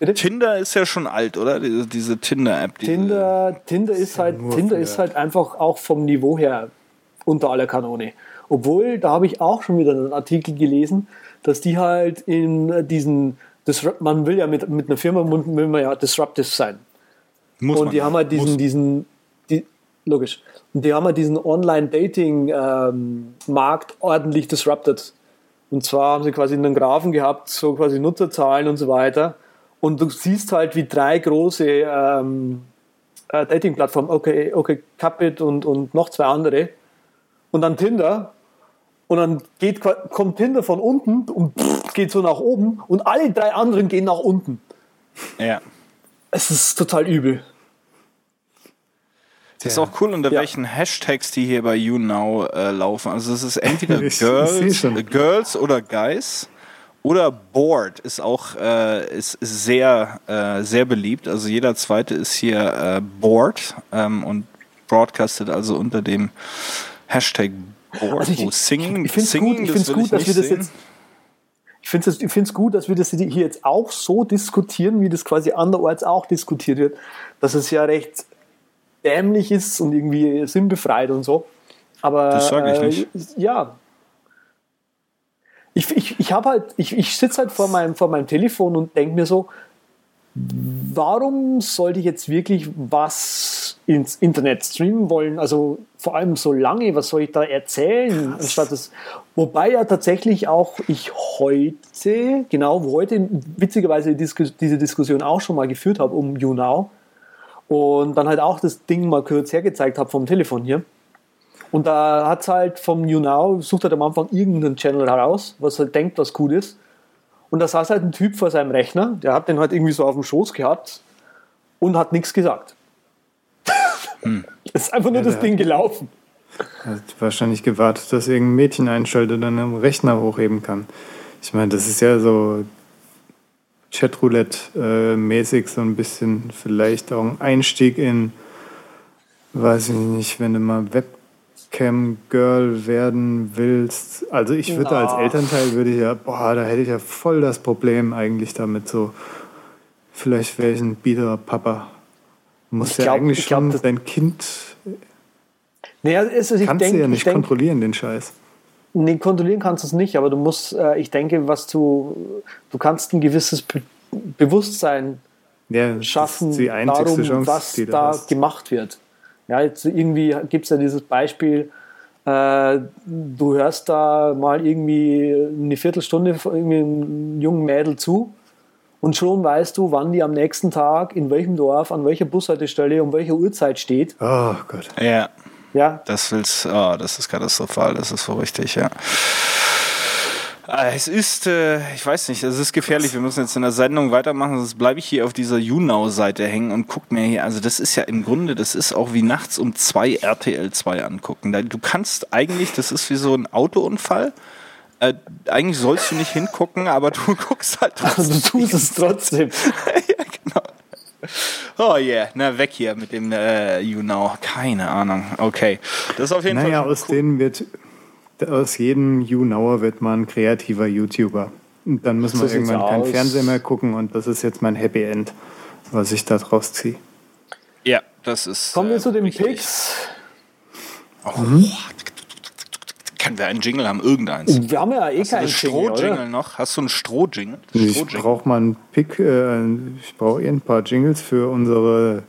Bitte? Tinder ist ja schon alt, oder? Diese, diese Tinder-App. Diese Tinder, Tinder ist halt, Tinder ist halt einfach auch vom Niveau her unter aller Kanone. Obwohl, da habe ich auch schon wieder einen Artikel gelesen, dass die halt in diesen, man will ja mit, mit einer Firma will man ja disruptive sein. Muss und die haben halt diesen, diesen, die, logisch. Und die haben halt diesen Online-Dating-Markt ähm, ordentlich disrupted. Und zwar haben sie quasi einen Graphen gehabt, so quasi Nutzerzahlen und so weiter. Und du siehst halt, wie drei große ähm, äh, Dating-Plattformen, okay, okay, Cupid und, und noch zwei andere, und dann Tinder. Und dann geht, kommt Tinder von unten und pff, geht so nach oben und alle drei anderen gehen nach unten. Ja. Es ist total übel. Das ist auch cool, unter ja. welchen Hashtags die hier bei YouNow äh, laufen. Also es ist entweder <laughs> Girls, Girls oder Guys. Oder Board ist auch äh, ist sehr, äh, sehr beliebt. Also jeder zweite ist hier äh, Board ähm, und broadcastet also unter dem Hashtag Board. Also ich, Singing, ich, ich finde es gut, gut dass wir das sehen. jetzt. Ich finde es ich gut, dass wir das hier jetzt auch so diskutieren, wie das quasi anderorts auch diskutiert wird. Dass es ja recht dämlich ist und irgendwie sinnbefreit und so. Aber das sage ich äh, nicht. ja, ich, ich, ich habe halt, ich, ich sitze halt vor meinem, vor meinem Telefon und denke mir so, warum sollte ich jetzt wirklich was ins Internet streamen wollen? Also vor allem so lange, was soll ich da erzählen? Anstatt das, wobei ja tatsächlich auch ich heute, genau, heute witzigerweise diese Diskussion auch schon mal geführt habe um YouNow und dann halt auch das Ding mal kurz hergezeigt habe vom Telefon hier. Und da hat es halt vom You Now, sucht halt am Anfang irgendeinen Channel heraus, was er halt denkt, was cool ist. Und da saß halt ein Typ vor seinem Rechner, der hat den halt irgendwie so auf dem Schoß gehabt und hat nichts gesagt. <laughs> Hm. ist einfach nur ja, das Ding gelaufen. Er hat wahrscheinlich gewartet, dass irgendein Mädchen einschaltet und dann am Rechner hochheben kann. Ich meine, das ist ja so Chatroulette-mäßig, so ein bisschen vielleicht auch ein Einstieg in, weiß ich nicht, wenn du mal Web Webcam-Girl werden willst, also ich würde als Elternteil würde ich ja, boah, da hätte ich ja voll das Problem eigentlich damit so Vielleicht wäre ich ein biederer Papa. Du musst ja eigentlich schon glaub, dein Kind. Naja, also ich kannst denk, du ja nicht denk, kontrollieren, den Scheiß. Nee, kontrollieren kannst du es nicht, aber du musst, äh, ich denke, was du, du kannst ein gewisses Be Bewusstsein ja, schaffen darum, Chance, was da hast. gemacht wird. Ja, jetzt irgendwie gibt es ja dieses Beispiel, äh, du hörst da mal irgendwie eine Viertelstunde irgendwie einem jungen Mädel zu und schon weißt du, wann die am nächsten Tag in welchem Dorf, an welcher Bushaltestelle, um welche Uhrzeit steht. Oh Gott. Ja. Ja. Das willst, oh, das ist katastrophal, das ist so richtig, ja. Äh, es ist, äh, ich weiß nicht, es ist gefährlich. Wir müssen jetzt in der Sendung weitermachen, sonst bleibe ich hier auf dieser YouNow-Seite hängen und guck mir hier. Also, das ist ja im Grunde, das ist auch wie nachts um zwei RTL 2 angucken. Du kannst eigentlich, das ist wie so ein Autounfall. Äh, eigentlich sollst du nicht hingucken, aber du <laughs> guckst halt trotzdem. Also, du tust es trotzdem. <laughs> ja, genau. Oh yeah, na weg hier mit dem äh, You Know. Keine Ahnung. Okay. Das ist auf jeden naja, Fall. Naja, aus cool. denen wird aus jedem YouNower wird man kreativer YouTuber. Und dann müssen wir irgendwann keinen Fernseher mehr gucken und das ist jetzt mein Happy End, was ich da draus ziehe. Ja, das ist. Kommen wir äh, zu den Picks. Oh, mhm. Können wir einen Jingle haben? Irgendeins. Wir haben ja eh keinen Stroh-Jingle noch. Hast du einen Stroh-Jingle? ich brauche mal einen Pick. Äh, ich brauche eh ein paar Jingles für unsere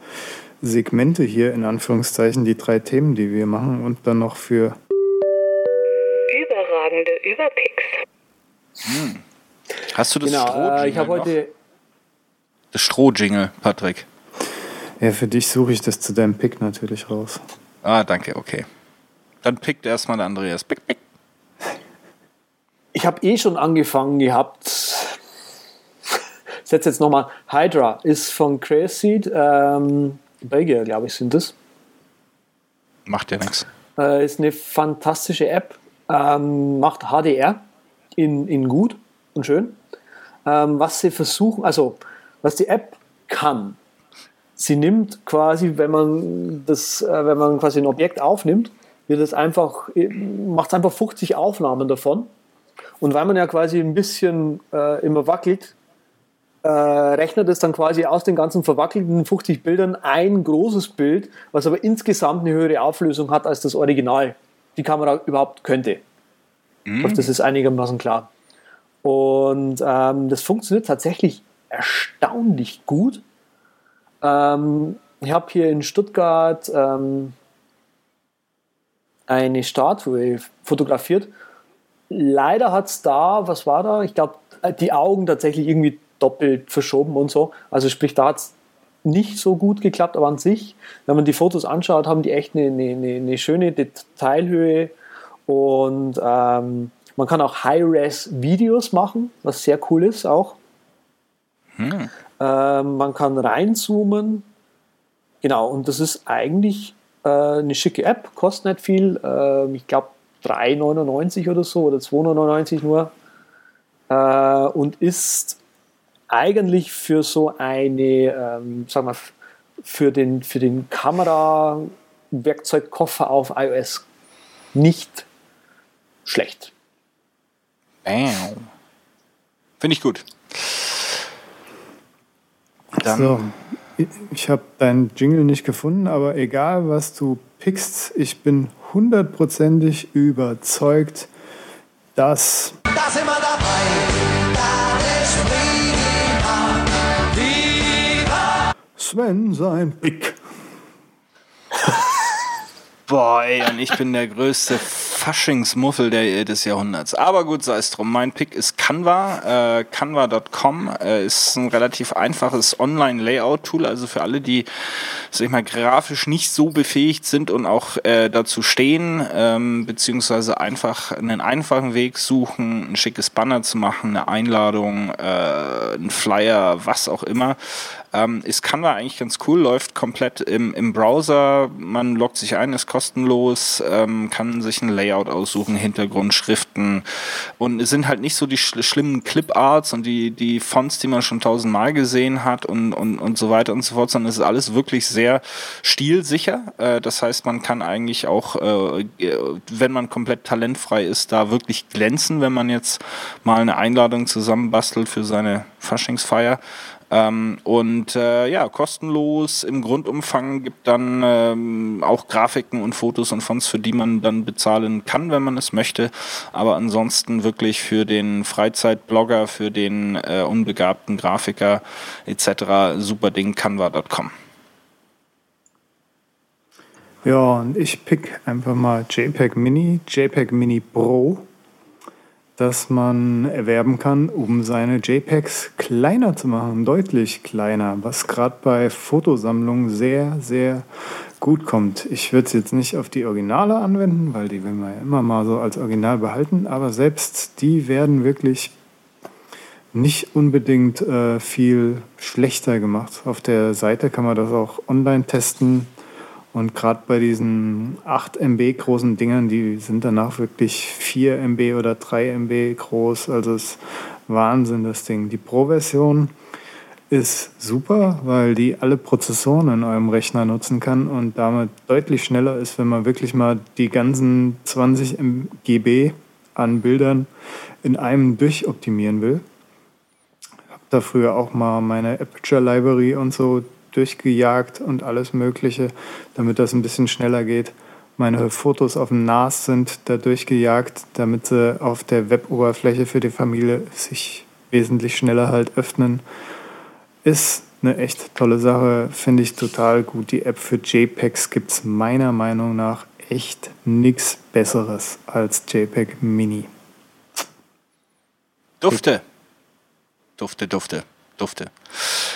Segmente hier, in Anführungszeichen, die drei Themen, die wir machen und dann noch für überragende Überpicks. Hm. Hast du das genau, Stroh-Jingle? Äh, ich habe heute. Das Stroh-Jingle, Patrick. Ja, für dich suche ich das zu deinem Pick natürlich raus. Ah, danke, okay. Dann pickt erstmal der Andreas. Pick, pick. Ich habe eh schon angefangen gehabt. Setz jetzt nochmal. Hydra ist von Crazy ähm, Belgier, glaube ich, sind das. Macht ja nichts. Äh, ist eine fantastische App ähm, macht HDR in, in gut und schön. Ähm, was sie versuchen, also was die App kann, sie nimmt quasi, wenn man das, äh, wenn man quasi ein Objekt aufnimmt, wird es einfach, macht einfach 50 Aufnahmen davon. Und weil man ja quasi ein bisschen äh, immer wackelt, äh, rechnet es dann quasi aus den ganzen verwackelten 50 Bildern ein großes Bild, was aber insgesamt eine höhere Auflösung hat als das Original die Kamera überhaupt könnte. Mhm. Ich hoffe, das ist einigermaßen klar. Und ähm, das funktioniert tatsächlich erstaunlich gut. Ähm, ich habe hier in Stuttgart ähm, eine Statue fotografiert. Leider hat es da, was war da? Ich glaube, die Augen tatsächlich irgendwie doppelt verschoben und so. Also sprich, da hat es nicht so gut geklappt, aber an sich, wenn man die Fotos anschaut, haben die echt eine, eine, eine schöne Detailhöhe und ähm, man kann auch High-Res-Videos machen, was sehr cool ist auch. Hm. Ähm, man kann reinzoomen. Genau, und das ist eigentlich äh, eine schicke App, kostet nicht viel. Äh, ich glaube 3,99 oder so oder 2,99 nur. Äh, und ist eigentlich für so eine, ähm, sagen wir, für den, für den Kamera-Werkzeugkoffer auf iOS nicht schlecht. Bam. Finde ich gut. Dann so, ich habe deinen Jingle nicht gefunden, aber egal was du pickst, ich bin hundertprozentig überzeugt, dass. Da sind Sven sein Pick. Boah, ey, und ich bin der größte Faschingsmuffel der, des Jahrhunderts. Aber gut, sei es drum. Mein Pick ist Canva. Äh, Canva.com äh, ist ein relativ einfaches Online-Layout-Tool, also für alle, die, sag ich mal, grafisch nicht so befähigt sind und auch äh, dazu stehen, ähm, beziehungsweise einfach einen einfachen Weg suchen, ein schickes Banner zu machen, eine Einladung, äh, ein Flyer, was auch immer. Ähm, ist Canva eigentlich ganz cool, läuft komplett im, im Browser. Man loggt sich ein, ist kostenlos, ähm, kann sich ein Layout aussuchen, Hintergrundschriften und es sind halt nicht so die sch schlimmen Clip-Arts und die, die Fonts, die man schon tausendmal gesehen hat und, und, und so weiter und so fort, sondern es ist alles wirklich sehr stilsicher. Äh, das heißt, man kann eigentlich auch, äh, wenn man komplett talentfrei ist, da wirklich glänzen, wenn man jetzt mal eine Einladung zusammenbastelt für seine Faschingsfeier Ähm, und äh, ja, kostenlos im Grundumfang gibt dann ähm, auch Grafiken und Fotos und Fonts, für die man dann bezahlen kann, wenn man es möchte. Aber ansonsten wirklich für den Freizeitblogger, für den äh, unbegabten Grafiker etc. super Ding canva.com. Ja, und ich pick einfach mal JPEG Mini, JPEG Mini Pro das man erwerben kann, um seine JPEGs kleiner zu machen, deutlich kleiner, was gerade bei Fotosammlungen sehr, sehr gut kommt. Ich würde es jetzt nicht auf die Originale anwenden, weil die will man ja immer mal so als Original behalten, aber selbst die werden wirklich nicht unbedingt äh, viel schlechter gemacht. Auf der Seite kann man das auch online testen. Und gerade bei diesen 8 MB großen Dingern, die sind danach wirklich 4 MB oder 3 MB groß. Also es ist Wahnsinn, das Ding. Die Pro-Version ist super, weil die alle Prozessoren in eurem Rechner nutzen kann und damit deutlich schneller ist, wenn man wirklich mal die ganzen 20 GB an Bildern in einem durchoptimieren will. Ich habe da früher auch mal meine Aperture Library und so durchgejagt und alles Mögliche, damit das ein bisschen schneller geht. Meine Fotos auf dem NAS sind da durchgejagt, damit sie auf der Web-Oberfläche für die Familie sich wesentlich schneller halt öffnen. Ist eine echt tolle Sache, finde ich total gut. Die App für JPEGs gibt es meiner Meinung nach echt nichts Besseres als JPEG Mini. Dufte. Dufte, dufte, dufte.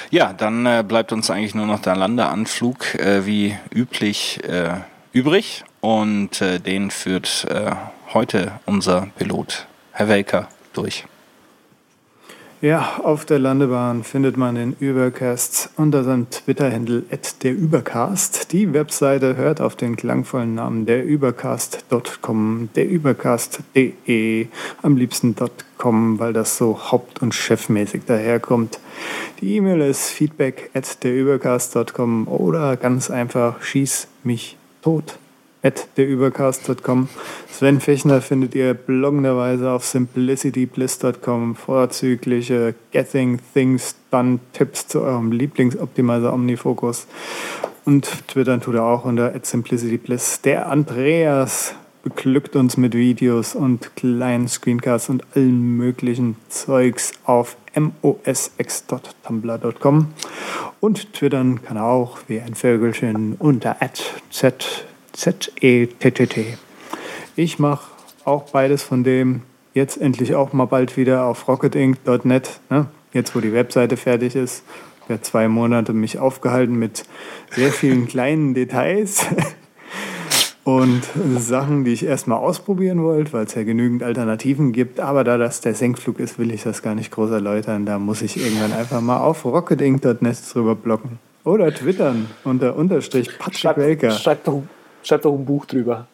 Ja, dann äh, bleibt uns eigentlich nur noch der Landeanflug äh, wie üblich äh, übrig und äh, den führt äh, heute unser Pilot Herr Welker durch. Ja, auf der Landebahn findet man den Übercast unter seinem Twitter-Handle derübercast. Die Webseite hört auf den klangvollen Namen derübercast.com, derübercast.de, am liebsten .com, weil das so haupt- und chefmäßig daherkommt. Die E-Mail ist feedback at derübercast.com oder ganz einfach schieß mich tot at derübercast.com. Sven Fechner findet ihr bloggenderweise auf simplicitybliss.com vorzügliche Getting Things Done Tipps zu eurem Lieblingsoptimizer Omnifocus. Und twittern tut er auch unter simplicitybliss. Der Andreas beglückt uns mit Videos und kleinen Screencasts und allen möglichen Zeugs auf mosx.tumblr.com und twittern kann er auch wie ein Vögelchen unter z Z-E-T-T-T. Ich mache auch beides von dem jetzt endlich auch mal bald wieder auf rocketinc.net. Ne? Jetzt, wo die Webseite fertig ist. Ich habe zwei Monate mich aufgehalten mit sehr vielen <laughs> kleinen Details und Sachen, die ich erstmal ausprobieren wollte, weil es ja genügend Alternativen gibt. Aber da das der Senkflug ist, will ich das gar nicht groß erläutern. Da muss ich irgendwann einfach mal auf rocketinc.net drüber blocken. Oder twittern unter Unterstrich Patrick Welker. Schreib doch, Schreib doch ein Buch drüber.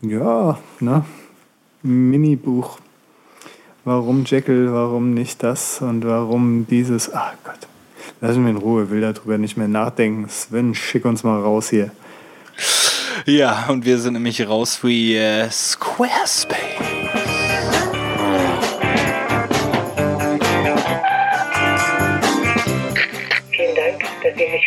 Ja, ne? Mini-Buch. Warum Jekyll, warum nicht das und warum dieses. Ach Gott. Lassen wir in Ruhe, will darüber nicht mehr nachdenken. Sven, schick uns mal raus hier. Ja, und wir sind nämlich raus wie äh, Squarespace.